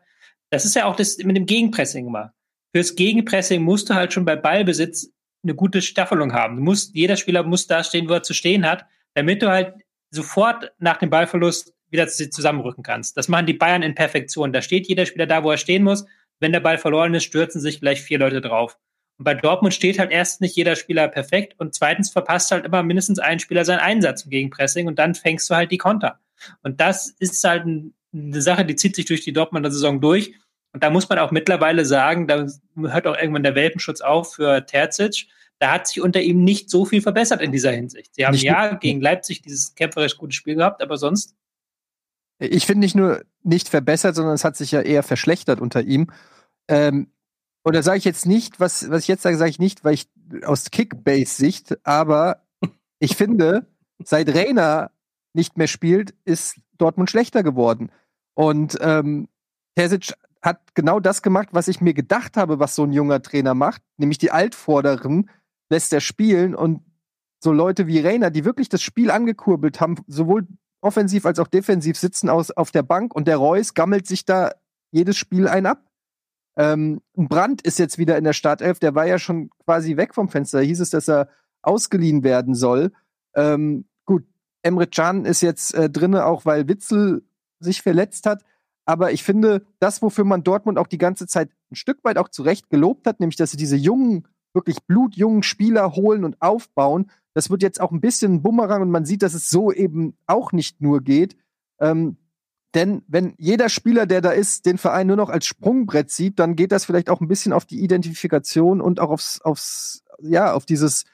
Das ist ja auch das mit dem Gegenpressing immer. Fürs Gegenpressing musst du halt schon bei Ballbesitz eine gute Staffelung haben. Du musst, jeder Spieler muss da stehen, wo er zu stehen hat, damit du halt sofort nach dem Ballverlust wieder zusammenrücken kannst. Das machen die Bayern in Perfektion. Da steht jeder Spieler da, wo er stehen muss. Wenn der Ball verloren ist, stürzen sich vielleicht vier Leute drauf. Und bei Dortmund steht halt erst nicht jeder Spieler perfekt und zweitens verpasst halt immer mindestens ein Spieler seinen Einsatz im Gegenpressing und dann fängst du halt die Konter. Und das ist halt eine Sache, die zieht sich durch die Dortmunder Saison durch. Und da muss man auch mittlerweile sagen, da hört auch irgendwann der Welpenschutz auf für Terzic. Da hat sich unter ihm nicht so viel verbessert in dieser Hinsicht. Sie haben nicht ja gegen Leipzig dieses kämpferisch gute Spiel gehabt, aber sonst. Ich finde nicht nur nicht verbessert, sondern es hat sich ja eher verschlechtert unter ihm. Ähm, und da sage ich jetzt nicht, was, was ich jetzt sage, sage ich nicht, weil ich aus Kickbase-Sicht, aber ich finde, seit Reiner nicht mehr spielt, ist Dortmund schlechter geworden. Und ähm, hat genau das gemacht, was ich mir gedacht habe, was so ein junger Trainer macht, nämlich die Altvorderen lässt er spielen und so Leute wie Reiner, die wirklich das Spiel angekurbelt haben, sowohl offensiv als auch defensiv sitzen aus, auf der Bank und der Reus gammelt sich da jedes Spiel ein ab. Ähm, Brandt ist jetzt wieder in der Startelf, der war ja schon quasi weg vom Fenster. Da hieß es, dass er ausgeliehen werden soll. Ähm, gut, Emre Can ist jetzt äh, drinne, auch weil Witzel sich verletzt hat. Aber ich finde, das, wofür man Dortmund auch die ganze Zeit ein Stück weit auch zurecht gelobt hat, nämlich, dass sie diese jungen, wirklich blutjungen Spieler holen und aufbauen, das wird jetzt auch ein bisschen ein Bumerang und man sieht, dass es so eben auch nicht nur geht. Ähm, denn wenn jeder Spieler, der da ist, den Verein nur noch als Sprungbrett sieht, dann geht das vielleicht auch ein bisschen auf die Identifikation und auch aufs, aufs ja, auf dieses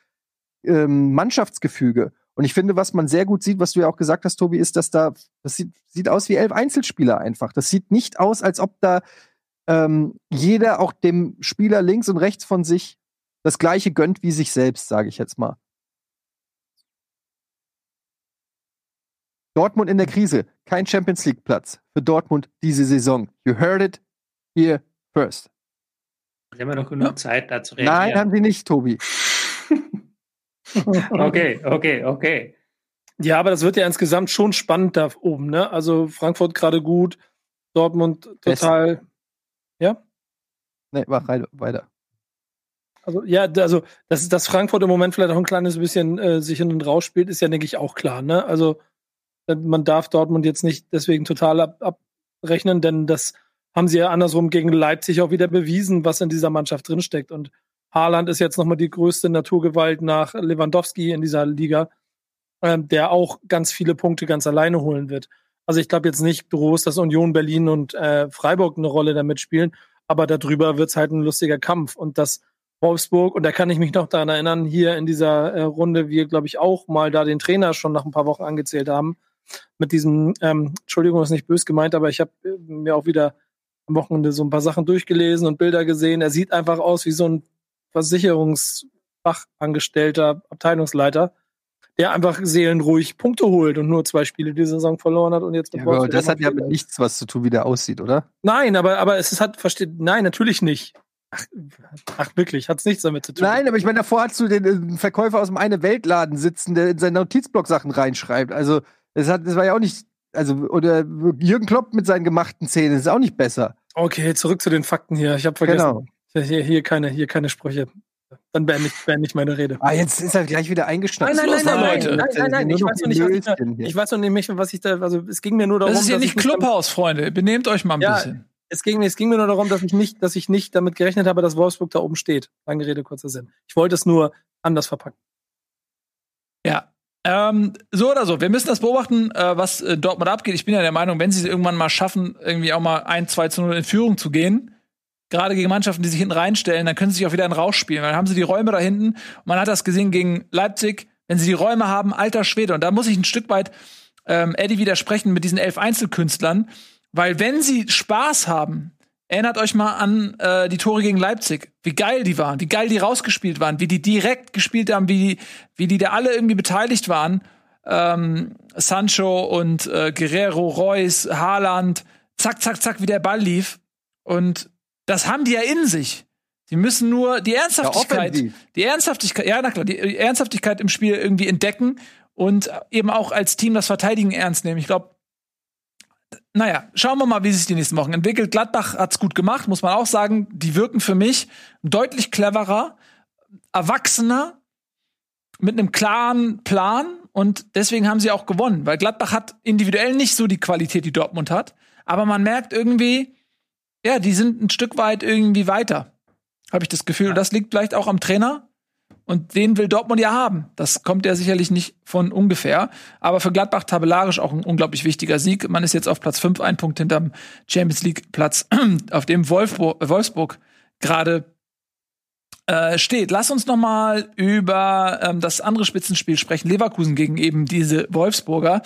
ähm, Mannschaftsgefüge. Und ich finde, was man sehr gut sieht, was du ja auch gesagt hast, Tobi, ist, dass da, das sieht, sieht aus wie elf Einzelspieler einfach. Das sieht nicht aus, als ob da ähm, jeder auch dem Spieler links und rechts von sich das Gleiche gönnt wie sich selbst, sage ich jetzt mal. Dortmund in der Krise. Kein Champions League Platz für Dortmund diese Saison. You heard it here first. Sie haben ja noch genug Zeit, da zu reagieren. Nein, haben sie nicht, Tobi. okay, okay, okay. Ja, aber das wird ja insgesamt schon spannend da oben, ne? Also Frankfurt gerade gut, Dortmund total. Best. Ja? Nee, mach weiter. Also ja, also dass, dass Frankfurt im Moment vielleicht auch ein kleines bisschen äh, sich hin und raus spielt, ist ja, denke ich, auch klar. Ne? Also man darf Dortmund jetzt nicht deswegen total ab, abrechnen, denn das haben sie ja andersrum gegen Leipzig auch wieder bewiesen, was in dieser Mannschaft drinsteckt und Haaland ist jetzt nochmal die größte Naturgewalt nach Lewandowski in dieser Liga, ähm, der auch ganz viele Punkte ganz alleine holen wird. Also ich glaube jetzt nicht groß, dass Union Berlin und äh, Freiburg eine Rolle damit spielen, aber darüber wird's halt ein lustiger Kampf. Und das Wolfsburg, und da kann ich mich noch daran erinnern, hier in dieser äh, Runde, wir, glaube ich, auch mal da den Trainer schon nach ein paar Wochen angezählt haben, mit diesem, ähm, Entschuldigung, ist nicht bös gemeint, aber ich habe äh, mir auch wieder am Wochenende so ein paar Sachen durchgelesen und Bilder gesehen. Er sieht einfach aus wie so ein Versicherungsfachangestellter, Abteilungsleiter, der einfach seelenruhig Punkte holt und nur zwei Spiele die Saison verloren hat und jetzt mit ja, aber das hat ja mit nichts was zu tun, wie der aussieht, oder? Nein, aber, aber es hat, versteht, nein, natürlich nicht. Ach, ach wirklich, hat's nichts damit zu tun. Nein, aber ich meine, davor hast du den Verkäufer aus dem eine Weltladen sitzen, der in seinen Notizblock Sachen reinschreibt. Also, das hat, das war ja auch nicht, also, oder Jürgen Klopp mit seinen gemachten Zähnen, ist auch nicht besser. Okay, zurück zu den Fakten hier. Ich habe vergessen. Genau. Hier, hier keine, hier keine Sprüche. Dann beende ich, beende ich meine Rede. Ah, jetzt ist er gleich wieder eingeschnappt. Nein, nein, nein, nein, nein, nein, nein, nein. Ich weiß noch nicht, was ich, da, ich weiß noch nicht, was ich da, also es ging mir nur darum. Das ist ja nicht Clubhaus, Freunde. Benehmt euch mal ein ja, bisschen. Es ging, es ging mir nur darum, dass ich nicht, dass ich nicht damit gerechnet habe, dass Wolfsburg da oben steht. Lange Rede, kurzer Sinn. Ich wollte es nur anders verpacken. Ja. Ähm, so oder so, wir müssen das beobachten, äh, was in Dortmund abgeht. Ich bin ja der Meinung, wenn sie es irgendwann mal schaffen, irgendwie auch mal ein, zwei zu 0 in Führung zu gehen, gerade gegen Mannschaften, die sich hinten reinstellen, dann können sie sich auch wieder in Rausch spielen. Dann haben sie die Räume da hinten. Man hat das gesehen gegen Leipzig, wenn sie die Räume haben, alter Schwede. Und da muss ich ein Stück weit ähm, Eddie widersprechen mit diesen elf Einzelkünstlern. Weil wenn sie Spaß haben, erinnert euch mal an äh, die Tore gegen Leipzig, wie geil die waren, wie geil die rausgespielt waren, wie die direkt gespielt haben, wie die, wie die da alle irgendwie beteiligt waren. Ähm, Sancho und äh, Guerrero, Reus, Haaland, zack, zack, zack, wie der Ball lief. Und das haben die ja in sich. Sie müssen nur die Ernsthaftigkeit, ja, die Ernsthaftigkeit, ja, na klar, die Ernsthaftigkeit im Spiel irgendwie entdecken und eben auch als Team das Verteidigen ernst nehmen. Ich glaube, naja, schauen wir mal, wie sich die nächsten Wochen entwickelt. Gladbach hat's gut gemacht, muss man auch sagen. Die wirken für mich deutlich cleverer, erwachsener, mit einem klaren Plan und deswegen haben sie auch gewonnen, weil Gladbach hat individuell nicht so die Qualität, die Dortmund hat, aber man merkt irgendwie, ja, die sind ein Stück weit irgendwie weiter, habe ich das Gefühl. Und das liegt vielleicht auch am Trainer, und den will Dortmund ja haben. Das kommt ja sicherlich nicht von ungefähr. Aber für Gladbach tabellarisch auch ein unglaublich wichtiger Sieg. Man ist jetzt auf Platz 5, ein Punkt hinterm Champions League Platz, auf dem Wolfsburg, Wolfsburg gerade äh, steht. Lass uns noch mal über ähm, das andere Spitzenspiel sprechen. Leverkusen gegen eben diese Wolfsburger.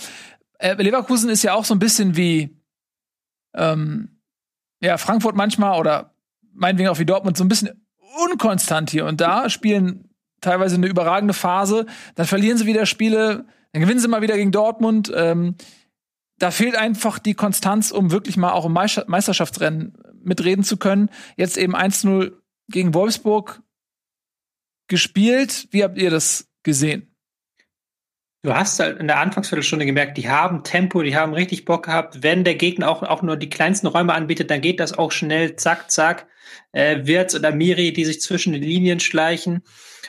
Äh, Leverkusen ist ja auch so ein bisschen wie ähm, ja Frankfurt manchmal oder meinetwegen auch wie Dortmund so ein bisschen unkonstant hier und da spielen teilweise eine überragende Phase, dann verlieren sie wieder Spiele, dann gewinnen sie mal wieder gegen Dortmund. Ähm, da fehlt einfach die Konstanz, um wirklich mal auch im Meisterschaftsrennen mitreden zu können. Jetzt eben 1-0 gegen Wolfsburg gespielt. Wie habt ihr das gesehen? Du hast halt in der Anfangsviertelstunde gemerkt, die haben Tempo, die haben richtig Bock gehabt. Wenn der Gegner auch, auch nur die kleinsten Räume anbietet, dann geht das auch schnell, zack, zack. Äh, Wirtz oder Miri, die sich zwischen den Linien schleichen.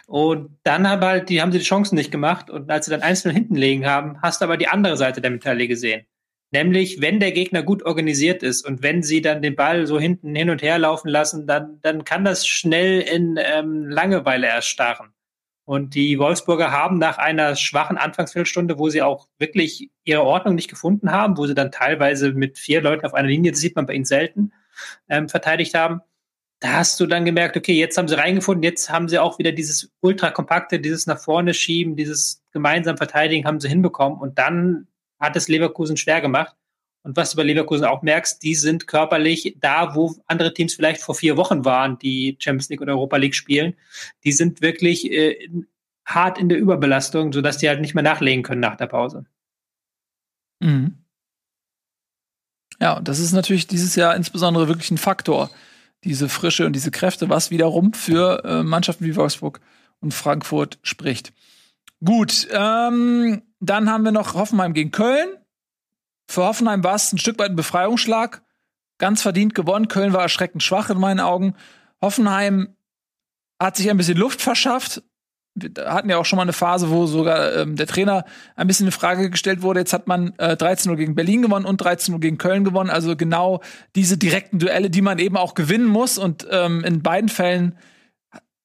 Und dann aber halt, die haben sie die Chancen nicht gemacht. Und als sie dann einzeln hinten legen haben, hast du aber die andere Seite der Medaille gesehen. Nämlich, wenn der Gegner gut organisiert ist und wenn sie dann den Ball so hinten hin und her laufen lassen, dann, dann kann das schnell in ähm, Langeweile erstarren. Und die Wolfsburger haben nach einer schwachen Anfangsviertelstunde, wo sie auch wirklich ihre Ordnung nicht gefunden haben, wo sie dann teilweise mit vier Leuten auf einer Linie, das sieht man bei ihnen selten, ähm, verteidigt haben, da hast du dann gemerkt, okay, jetzt haben sie reingefunden, jetzt haben sie auch wieder dieses ultra kompakte, dieses nach vorne schieben, dieses gemeinsam verteidigen haben sie hinbekommen und dann hat es Leverkusen schwer gemacht. Und was du bei Leverkusen auch merkst, die sind körperlich da, wo andere Teams vielleicht vor vier Wochen waren, die Champions League oder Europa League spielen. Die sind wirklich äh, hart in der Überbelastung, sodass die halt nicht mehr nachlegen können nach der Pause. Mhm. Ja, und das ist natürlich dieses Jahr insbesondere wirklich ein Faktor diese Frische und diese Kräfte, was wiederum für äh, Mannschaften wie Wolfsburg und Frankfurt spricht. Gut, ähm, dann haben wir noch Hoffenheim gegen Köln. Für Hoffenheim war es ein Stück weit ein Befreiungsschlag. Ganz verdient gewonnen. Köln war erschreckend schwach in meinen Augen. Hoffenheim hat sich ein bisschen Luft verschafft, wir hatten ja auch schon mal eine Phase, wo sogar ähm, der Trainer ein bisschen in Frage gestellt wurde. Jetzt hat man äh, 13-0 gegen Berlin gewonnen und 13-0 gegen Köln gewonnen. Also genau diese direkten Duelle, die man eben auch gewinnen muss. Und ähm, in beiden Fällen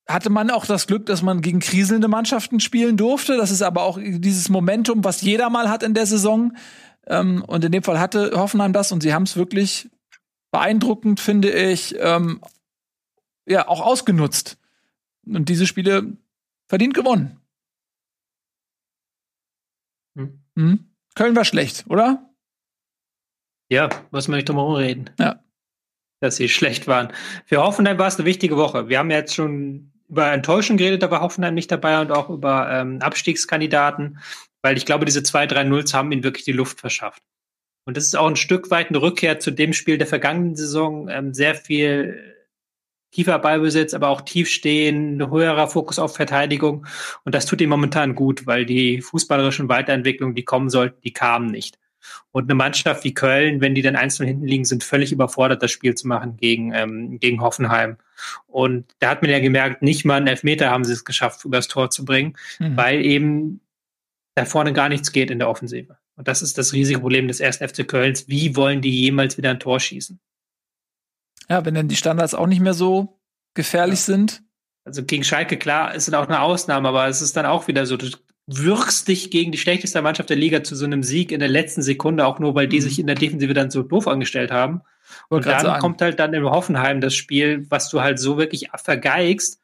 hatte man auch das Glück, dass man gegen kriselnde Mannschaften spielen durfte. Das ist aber auch dieses Momentum, was jeder mal hat in der Saison. Ähm, und in dem Fall hatte Hoffenheim das und sie haben es wirklich beeindruckend, finde ich, ähm, ja, auch ausgenutzt. Und diese Spiele verdient gewonnen. Hm. Hm? Köln war schlecht, oder? Ja, muss man nicht drum herum reden. Ja. Dass sie schlecht waren. Für Hoffenheim war es eine wichtige Woche. Wir haben jetzt schon über Enttäuschung geredet, da war Hoffenheim nicht dabei und auch über ähm, Abstiegskandidaten, weil ich glaube, diese 2-3-0s haben ihnen wirklich die Luft verschafft. Und das ist auch ein Stück weit eine Rückkehr zu dem Spiel der vergangenen Saison. Ähm, sehr viel tiefer Ballbesitz, aber auch tief stehen, höherer Fokus auf Verteidigung. Und das tut ihm momentan gut, weil die fußballerischen Weiterentwicklungen, die kommen sollten, die kamen nicht. Und eine Mannschaft wie Köln, wenn die dann einzeln hinten liegen, sind völlig überfordert, das Spiel zu machen gegen, ähm, gegen Hoffenheim. Und da hat man ja gemerkt, nicht mal einen Elfmeter haben sie es geschafft, übers Tor zu bringen, mhm. weil eben da vorne gar nichts geht in der Offensive. Und das ist das riesige Problem des ersten FC Kölns. Wie wollen die jemals wieder ein Tor schießen? Ja, wenn dann die Standards auch nicht mehr so gefährlich ja. sind. Also gegen Schalke, klar, ist dann auch eine Ausnahme, aber es ist dann auch wieder so, du wirkst dich gegen die schlechteste Mannschaft der Liga zu so einem Sieg in der letzten Sekunde, auch nur weil die mhm. sich in der Defensive dann so doof angestellt haben. Und dann sagen. kommt halt dann im Hoffenheim das Spiel, was du halt so wirklich vergeigst.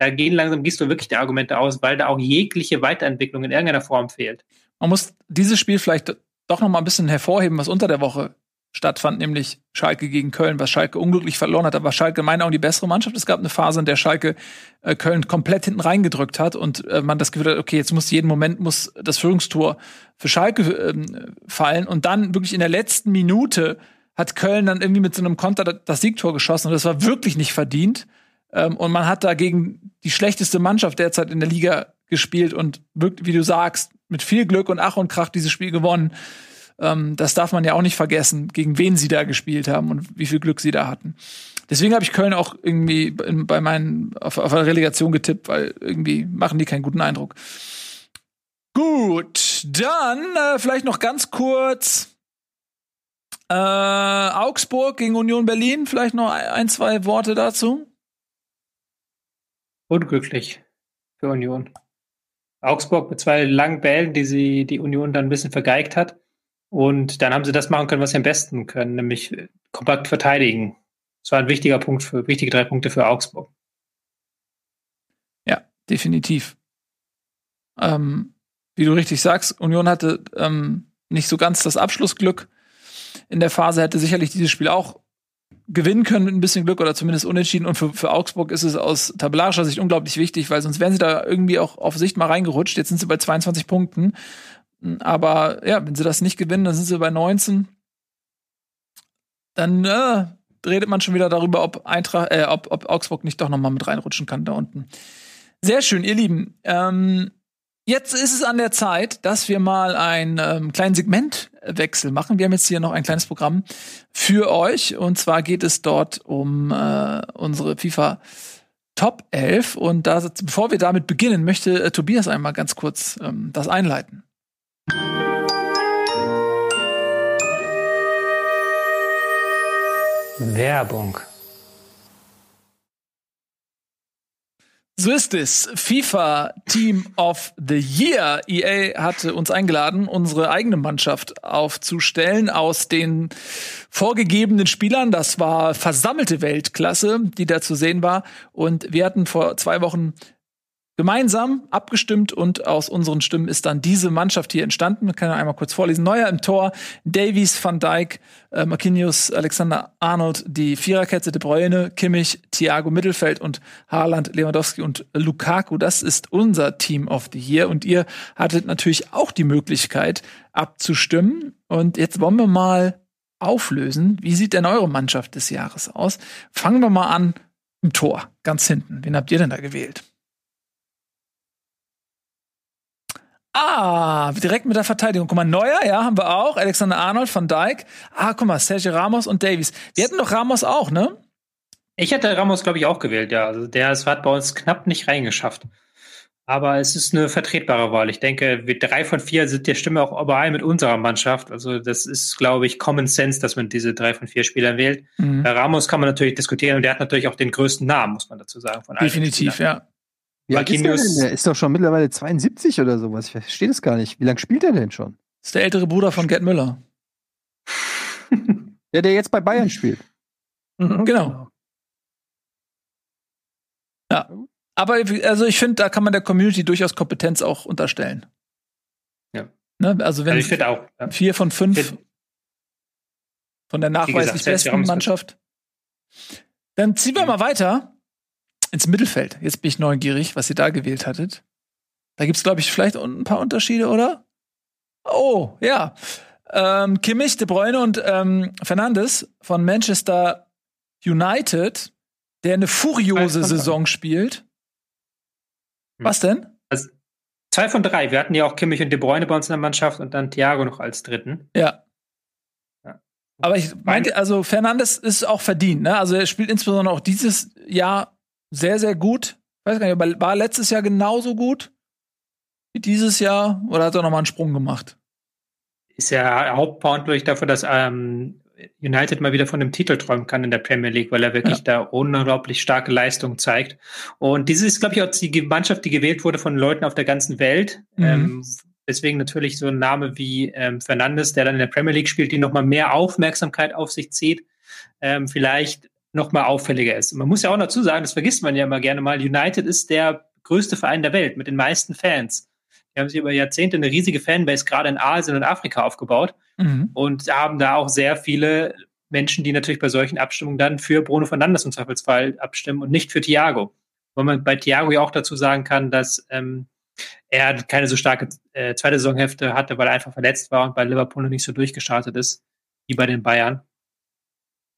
Da gehen langsam, gehst du wirklich die Argumente aus, weil da auch jegliche Weiterentwicklung in irgendeiner Form fehlt. Man muss dieses Spiel vielleicht doch noch mal ein bisschen hervorheben, was unter der Woche stattfand, nämlich Schalke gegen Köln, was Schalke unglücklich verloren hat. War Schalke in Augen die bessere Mannschaft. Es gab eine Phase, in der Schalke äh, Köln komplett hinten reingedrückt hat und äh, man das Gefühl hat, okay, jetzt muss jeden Moment muss das Führungstor für Schalke ähm, fallen und dann wirklich in der letzten Minute hat Köln dann irgendwie mit so einem Konter das Siegtor geschossen und das war wirklich nicht verdient. Ähm, und man hat dagegen die schlechteste Mannschaft derzeit in der Liga gespielt und wirklich, wie du sagst, mit viel Glück und Ach und Krach dieses Spiel gewonnen. Ähm, das darf man ja auch nicht vergessen, gegen wen sie da gespielt haben und wie viel Glück sie da hatten. Deswegen habe ich Köln auch irgendwie bei meinen auf, auf eine Relegation getippt, weil irgendwie machen die keinen guten Eindruck. Gut, dann äh, vielleicht noch ganz kurz äh, Augsburg gegen Union Berlin. Vielleicht noch ein, zwei Worte dazu. Unglücklich für Union. Augsburg mit zwei langen Bällen, die sie die Union dann ein bisschen vergeigt hat. Und dann haben sie das machen können, was sie am besten können, nämlich kompakt verteidigen. Das war ein wichtiger Punkt für, wichtige drei Punkte für Augsburg. Ja, definitiv. Ähm, wie du richtig sagst, Union hatte ähm, nicht so ganz das Abschlussglück. In der Phase hätte sicherlich dieses Spiel auch gewinnen können mit ein bisschen Glück oder zumindest unentschieden. Und für, für Augsburg ist es aus tabellarischer Sicht unglaublich wichtig, weil sonst wären sie da irgendwie auch auf Sicht mal reingerutscht. Jetzt sind sie bei 22 Punkten. Aber ja, wenn sie das nicht gewinnen, dann sind sie bei 19. Dann äh, redet man schon wieder darüber, ob, Eintracht, äh, ob, ob Augsburg nicht doch noch mal mit reinrutschen kann da unten. Sehr schön, ihr Lieben. Ähm, jetzt ist es an der Zeit, dass wir mal einen ähm, kleinen Segmentwechsel machen. Wir haben jetzt hier noch ein kleines Programm für euch. Und zwar geht es dort um äh, unsere FIFA Top 11. Und da, bevor wir damit beginnen, möchte äh, Tobias einmal ganz kurz ähm, das einleiten. Werbung. So ist es. FIFA Team of the Year. EA hatte uns eingeladen, unsere eigene Mannschaft aufzustellen aus den vorgegebenen Spielern. Das war versammelte Weltklasse, die da zu sehen war. Und wir hatten vor zwei Wochen gemeinsam abgestimmt und aus unseren Stimmen ist dann diese Mannschaft hier entstanden. Ich kann einmal kurz vorlesen. Neuer im Tor, Davies, Van Dijk, äh, Marquinhos, Alexander Arnold, die Viererkette De Bruyne, Kimmich, Thiago Mittelfeld und Haaland, Lewandowski und Lukaku. Das ist unser Team of the Year und ihr hattet natürlich auch die Möglichkeit abzustimmen. Und jetzt wollen wir mal auflösen. Wie sieht denn eure Mannschaft des Jahres aus? Fangen wir mal an im Tor, ganz hinten. Wen habt ihr denn da gewählt? Ah, direkt mit der Verteidigung. Guck mal, Neuer, ja, haben wir auch. Alexander Arnold, Van Dijk. Ah, guck mal, Sergio Ramos und Davies. Wir hätten doch Ramos auch, ne? Ich hätte Ramos, glaube ich, auch gewählt, ja. Also der hat bei uns knapp nicht reingeschafft. Aber es ist eine vertretbare Wahl. Ich denke, wir drei von vier sind der Stimme auch überall mit unserer Mannschaft. Also das ist, glaube ich, Common Sense, dass man diese drei von vier Spielern wählt. Mhm. Bei Ramos kann man natürlich diskutieren und der hat natürlich auch den größten Namen, muss man dazu sagen. Von Definitiv, ja. Wie alt ist der, Marquinhos- denn? der ist doch schon mittlerweile 72 oder sowas. Ich verstehe das gar nicht. Wie lange spielt er denn schon? ist der ältere Bruder von Gerd Müller. Der, der jetzt bei Bayern spielt. Mhm, Genau. Ja. Aber also ich finde, da kann man der Community durchaus Kompetenz auch unterstellen. Ja. Ne? Also wenn Also ich finde auch. Ja. vier von fünf von der nachweislich gesagt, besten Mannschaft. Dann ziehen wir mal weiter ins Mittelfeld. Jetzt bin ich neugierig, was ihr da gewählt hattet. Da gibt's glaube ich, vielleicht ein paar Unterschiede, oder? Oh, ja. Ähm, Kimmich, De Bruyne und ähm, Fernandes von Manchester United, der eine furiose. Saison spielt. Hm. Was denn? Zwei von drei. Wir hatten ja auch Kimmich und De Bruyne bei uns in der Mannschaft und dann Thiago noch als dritten. Ja. Ja. Aber ich meinte, also Fernandes ist auch verdient, ne? Also er spielt insbesondere auch dieses Jahr sehr, sehr gut. Weiß gar nicht, aber war letztes Jahr genauso gut wie dieses Jahr oder hat er nochmal einen Sprung gemacht? Ist ja hauptverantwortlich dafür, dass ähm, United mal wieder von dem Titel träumen kann in der Premier League, weil er wirklich da unglaublich starke Leistung zeigt. Und diese ist, glaube ich, auch die Mannschaft, die gewählt wurde von Leuten auf der ganzen Welt. Mhm. Ähm, deswegen natürlich so ein Name wie ähm, Fernandes, der dann in der Premier League spielt, die nochmal mehr Aufmerksamkeit auf sich zieht, ähm, vielleicht nochmal auffälliger ist. Und man muss ja auch dazu sagen, das vergisst man ja immer gerne mal, United ist der größte Verein der Welt mit den meisten Fans. Die haben sich über Jahrzehnte eine riesige Fanbase gerade in Asien und Afrika aufgebaut Mhm. und haben da auch sehr viele Menschen, die natürlich bei solchen Abstimmungen dann für Bruno Fernandes im Zweifelsfall abstimmen und nicht für Thiago. Weil man bei Thiago ja auch dazu sagen kann, dass ähm, er keine so starke äh, zweite Saisonhälfte hatte, weil er einfach verletzt war und bei Liverpool noch nicht so durchgestartet ist wie bei den Bayern.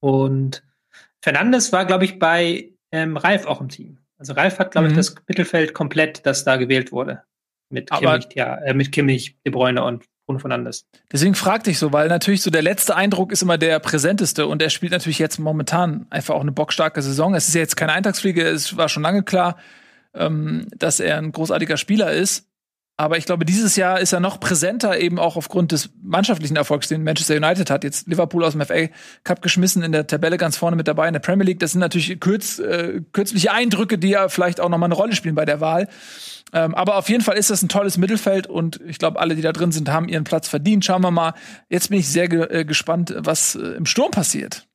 Und Fernandes war, glaube ich, bei ähm, Ralf auch im Team. Also Ralf hat, glaube Mhm. ich, das Mittelfeld komplett, das da gewählt wurde. Mit Aber- Kimmich, ja, äh, mit Kimmich, De Bruyne und Bruno Fernandes. Deswegen fragte ich so, weil natürlich so der letzte Eindruck ist immer der präsenteste und er spielt natürlich jetzt momentan einfach auch eine bockstarke Saison. Es ist ja jetzt keine Eintagsfliege, es war schon lange klar, ähm, dass er ein großartiger Spieler ist. Aber ich glaube, dieses Jahr ist er noch präsenter, eben auch aufgrund des mannschaftlichen Erfolgs, den Manchester United hat. Jetzt Liverpool aus dem FA Cup geschmissen, in der Tabelle ganz vorne mit dabei in der Premier League. Das sind natürlich kürz, äh, kürzliche Eindrücke, die ja vielleicht auch noch mal eine Rolle spielen bei der Wahl. Ähm, aber auf jeden Fall ist das ein tolles Mittelfeld und ich glaube, alle, die da drin sind, haben ihren Platz verdient. Schauen wir mal. Jetzt bin ich sehr ge äh, gespannt, was äh, im Sturm passiert.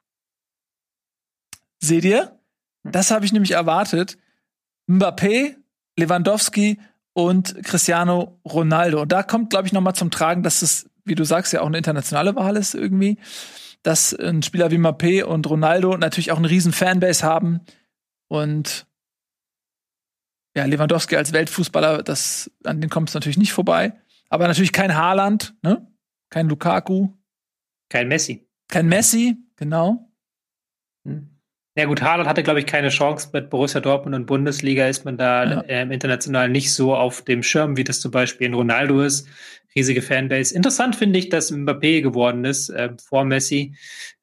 Seht ihr? Das habe ich nämlich erwartet. Mbappé, Lewandowski und Cristiano Ronaldo. Und da kommt, glaube ich, noch mal zum Tragen, dass es, wie du sagst, ja auch eine internationale Wahl ist irgendwie. Dass ein Spieler wie Mbappé und Ronaldo natürlich auch eine riesen Fanbase haben. Und ja, Lewandowski als Weltfußballer, das, an den kommt es natürlich nicht vorbei. Aber natürlich kein Haaland, ne? Kein Lukaku, Kein Messi. kein Messi, genau. Ja gut, Haaland hatte, glaube ich, keine Chance. Mit Borussia Dortmund und Bundesliga ist man da Ja. ähm, international nicht so auf dem Schirm, wie das zum Beispiel in Ronaldo ist. Riesige Fanbase. Interessant finde ich, dass Mbappé geworden ist, ähm, vor Messi,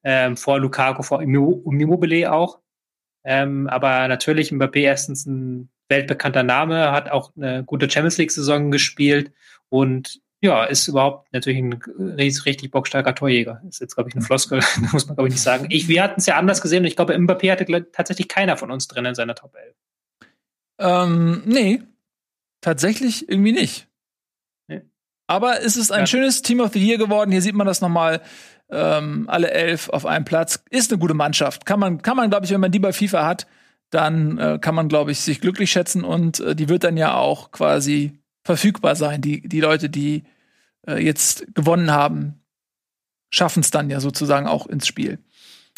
ähm, vor Lukaku, vor Immo- Immobile auch. Ähm, aber natürlich Mbappé erstens ein weltbekannter Name, hat auch eine gute Champions League-Saison gespielt und ja, ist überhaupt natürlich ein ries- richtig bockstarker Torjäger. Ist jetzt, glaube ich, eine Floskel, muss man, glaube ich, nicht sagen. Ich, wir hatten es ja anders gesehen und ich glaube, Mbappé hatte tatsächlich keiner von uns drin in seiner Top 11. Ähm, nee, tatsächlich irgendwie nicht. Nee. Aber es ist ein Ja. schönes Team of the Year geworden. Hier sieht man das nochmal. Ähm, alle elf auf einem Platz. Ist eine gute Mannschaft. Kann man, kann man, glaube ich, wenn man die bei FIFA hat, dann äh, kann man, glaube ich, sich glücklich schätzen und äh, die wird dann ja auch quasi verfügbar sein. Die, die Leute, die äh, jetzt gewonnen haben, schaffen es dann ja sozusagen auch ins Spiel.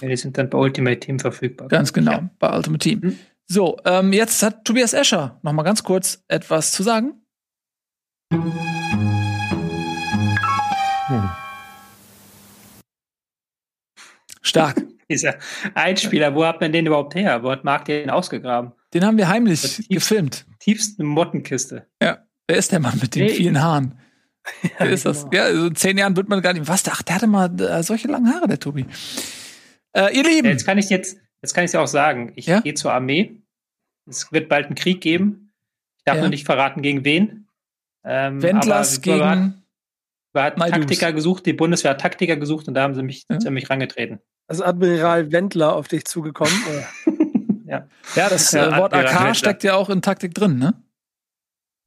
Ja, die sind dann bei Ultimate Team verfügbar. Ganz genau, Ja. bei Ultimate Team. Mhm. So, ähm, jetzt hat Tobias Escher noch mal ganz kurz etwas zu sagen. Stark. Dieser Einspieler, wo hat man den überhaupt her? Wo hat Marc den ausgegraben? Den haben wir heimlich Tief- gefilmt. Tiefsten Mottenkiste. Wer ist der Mann mit den Nee. vielen Haaren? Wer ist das? genau. Ja, so in zehn Jahren wird man gar nicht. Was? Ach, der hatte mal äh, solche langen Haare, der Tobi. Äh, ihr Ja, Lieben, jetzt kann ich jetzt, jetzt kann ich ja auch sagen. Ich Ja? gehe zur Armee. Es wird bald einen Krieg geben. Ich darf Ja. noch nicht verraten, gegen wen. Ähm, Wendlers wir gegen. wir hat Naidus. Taktiker gesucht, die Bundeswehr hat Taktiker gesucht und da haben sie mich Ja. ziemlich rangetreten. Also Admiral Wendler auf dich zugekommen. Ja. Ja, das Ja, äh, Wort Admiral AK Wendler. steckt ja auch in Taktik drin, ne?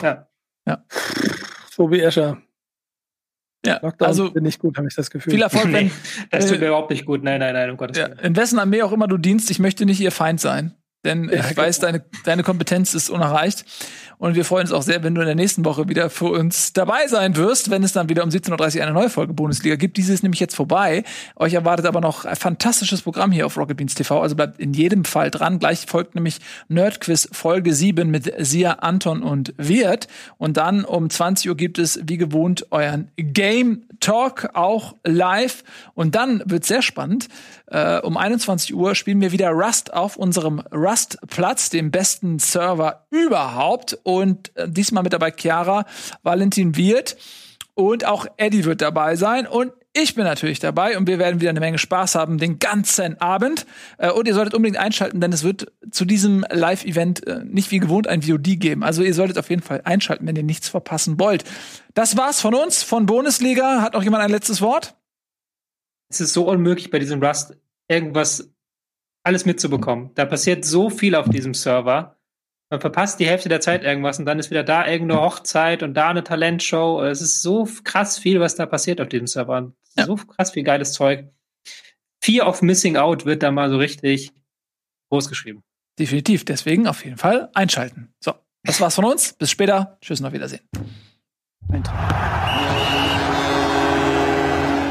Ja. Tobi Escher. Ja, Lockdown also bin nicht gut, habe ich das Gefühl. viel Erfolg, wenn, Nee, das tut äh, mir überhaupt nicht gut. Nein, nein, nein, um Gottes ja, Willen. in wessen Armee auch immer du dienst, ich möchte nicht ihr Feind sein. Denn ich weiß, deine, deine Kompetenz ist unerreicht. Und wir freuen uns auch sehr, wenn du in der nächsten Woche wieder für uns dabei sein wirst, wenn es dann wieder um 17.30 Uhr eine neue Folge Bundesliga gibt. Diese ist nämlich jetzt vorbei. Euch erwartet aber noch ein fantastisches Programm hier auf Rocket Beans TV. Also bleibt in jedem Fall dran. Gleich folgt nämlich Nerdquiz Folge 7 mit Sia, Anton und Wirt. Und dann um 20 Uhr gibt es wie gewohnt euren Game Talk auch live. Und dann wird sehr spannend. Äh, um 21 Uhr spielen wir wieder Rust auf unserem Rust-Platz, dem besten Server überhaupt. Und äh, diesmal mit dabei Chiara, Valentin Wirt und auch Eddie wird dabei sein. Und ich bin natürlich dabei und wir werden wieder eine Menge Spaß haben den ganzen Abend. Äh, und ihr solltet unbedingt einschalten, denn es wird zu diesem Live-Event äh, nicht wie gewohnt ein VOD geben. Also ihr solltet auf jeden Fall einschalten, wenn ihr nichts verpassen wollt. Das war's von uns, von Bundesliga. Hat noch jemand ein letztes Wort? Es ist so unmöglich bei diesem Rust irgendwas alles mitzubekommen. Da passiert so viel auf diesem Server. Man verpasst die Hälfte der Zeit irgendwas und dann ist wieder da irgendeine Hochzeit und da eine Talentshow. Es ist so krass viel, was da passiert auf diesem Server. Ja. So krass viel geiles Zeug. Fear of Missing Out wird da mal so richtig groß geschrieben. Definitiv. Deswegen auf jeden Fall einschalten. So, das war's von uns. Bis später. Tschüss und auf Wiedersehen.